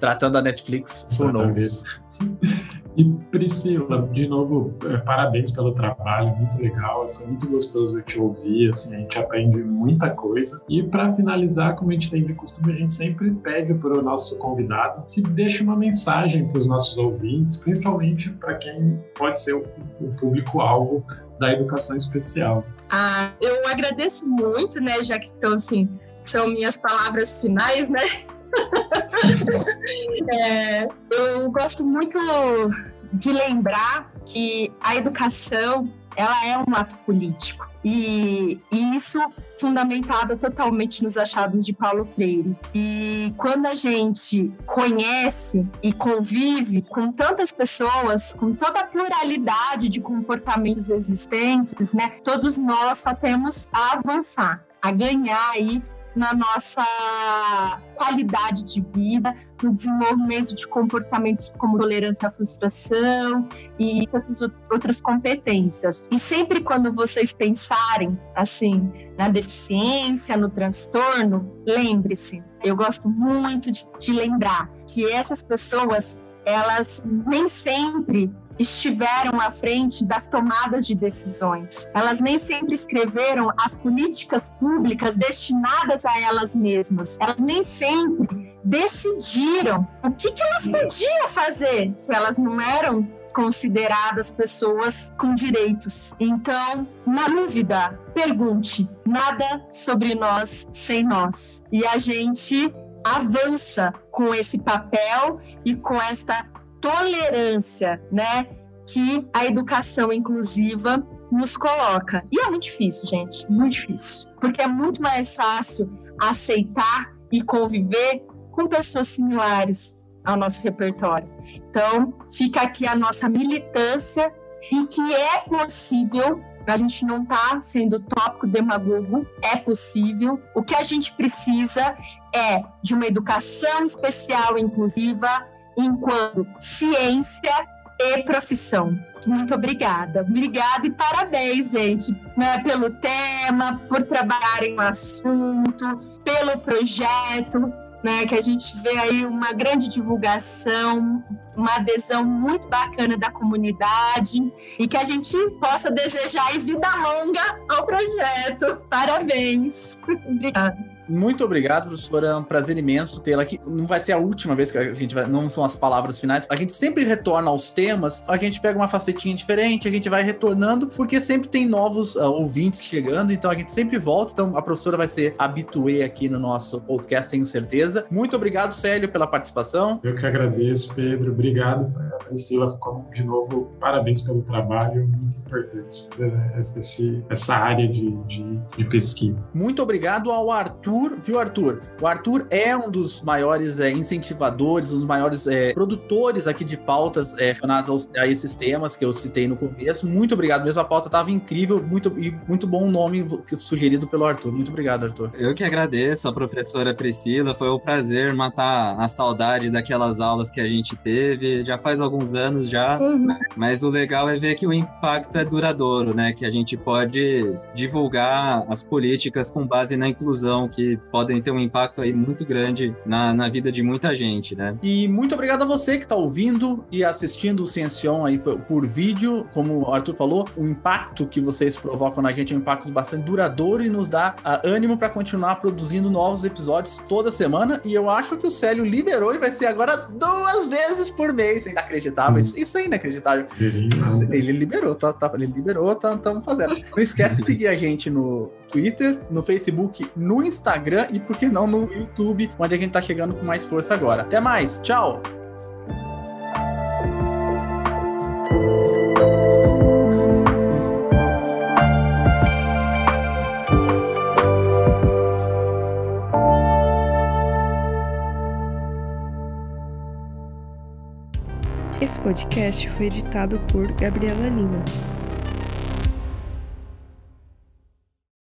Tratando a Netflix, who knows? E Priscila, de novo, é, parabéns pelo trabalho, muito legal, foi muito gostoso te ouvir, assim, a gente aprende muita coisa. E para finalizar, como a gente tem de costume, a gente sempre pede para o nosso convidado que deixe uma mensagem para os nossos ouvintes, principalmente para quem pode ser o, o público-alvo da educação especial. Ah, eu agradeço muito, né, já que estão assim, são minhas palavras finais, né? é, eu gosto muito de lembrar que a educação ela é um ato político. E, e, isso fundamentado totalmente nos achados de Paulo Freire. E quando a gente conhece e convive com tantas pessoas, com toda a pluralidade de comportamentos existentes, né, todos nós só temos a avançar, a ganhar aí na nossa qualidade de vida, no desenvolvimento de comportamentos como tolerância à frustração e tantas outras competências. E sempre quando vocês pensarem assim na deficiência, no transtorno, lembre-se. Eu gosto muito de, de lembrar que essas pessoas elas nem sempre estiveram à frente das tomadas de decisões. Elas nem sempre escreveram as políticas públicas destinadas a elas mesmas. Elas nem sempre decidiram o que, que elas podiam fazer se elas não eram consideradas pessoas com direitos. Então, na dúvida, pergunte: nada sobre nós sem nós. E a gente avança com esse papel e com esta tolerância, né, que a educação inclusiva nos coloca. E é muito difícil, gente, muito difícil, porque é muito mais fácil aceitar e conviver com pessoas similares ao nosso repertório. Então, fica aqui a nossa militância e que é possível a gente não está sendo tópico demagogo, é possível. O que a gente precisa é de uma educação especial inclusiva, enquanto ciência e profissão. Muito obrigada. Obrigada e parabéns, gente, né, pelo tema, por trabalharem o assunto, pelo projeto, né, que a gente vê aí uma grande divulgação, uma adesão muito bacana da comunidade e que a gente possa desejar vida longa ao projeto. Parabéns. Obrigada. Muito obrigado, professora. É um prazer imenso tê-la aqui. Não vai ser a última vez que a gente vai. Não são as palavras finais. A gente sempre retorna aos temas. A gente pega uma facetinha diferente, a gente vai retornando, porque sempre tem novos uh, ouvintes chegando. Então a gente sempre volta. Então a professora vai ser habituê aqui no nosso podcast, tenho certeza. Muito obrigado, Célio, pela participação. Eu que agradeço, Pedro. Obrigado, Priscila. De novo, parabéns pelo trabalho. Muito importante né, esse, essa área de, de, de pesquisa. Muito obrigado ao Arthur Arthur, viu, Arthur? O Arthur é um dos maiores é, incentivadores, um dos maiores é, produtores aqui de pautas é, relacionadas a esses temas que eu citei no começo. Muito obrigado mesmo, a pauta estava incrível muito, e muito bom o nome sugerido pelo Arthur. Muito obrigado, Arthur. Eu que agradeço a professora Priscila, foi um prazer matar a saudade daquelas aulas que a gente teve, já faz alguns anos já, uhum. mas o legal é ver que o impacto é duradouro, né? Que a gente pode divulgar as políticas com base na inclusão, que podem ter um impacto aí muito grande na, na vida de muita gente, né? E muito obrigado a você que está ouvindo e assistindo o Ciencion aí por, por, vídeo. Como o Arthur falou, o impacto que vocês provocam na gente é um impacto bastante duradouro e nos dá uh, ânimo para continuar produzindo novos episódios toda semana. E eu acho que o Célio liberou e vai ser agora duas vezes por mês. Inacreditável. Isso, isso é inacreditável. Ele liberou, tá, tá, ele liberou, estamos tá, fazendo. Não esquece de seguir a gente no Twitter, no Facebook, no Instagram e, por que não, no YouTube, onde a gente tá chegando com mais força agora. Até mais, tchau! Esse podcast foi editado por Gabriela Lima.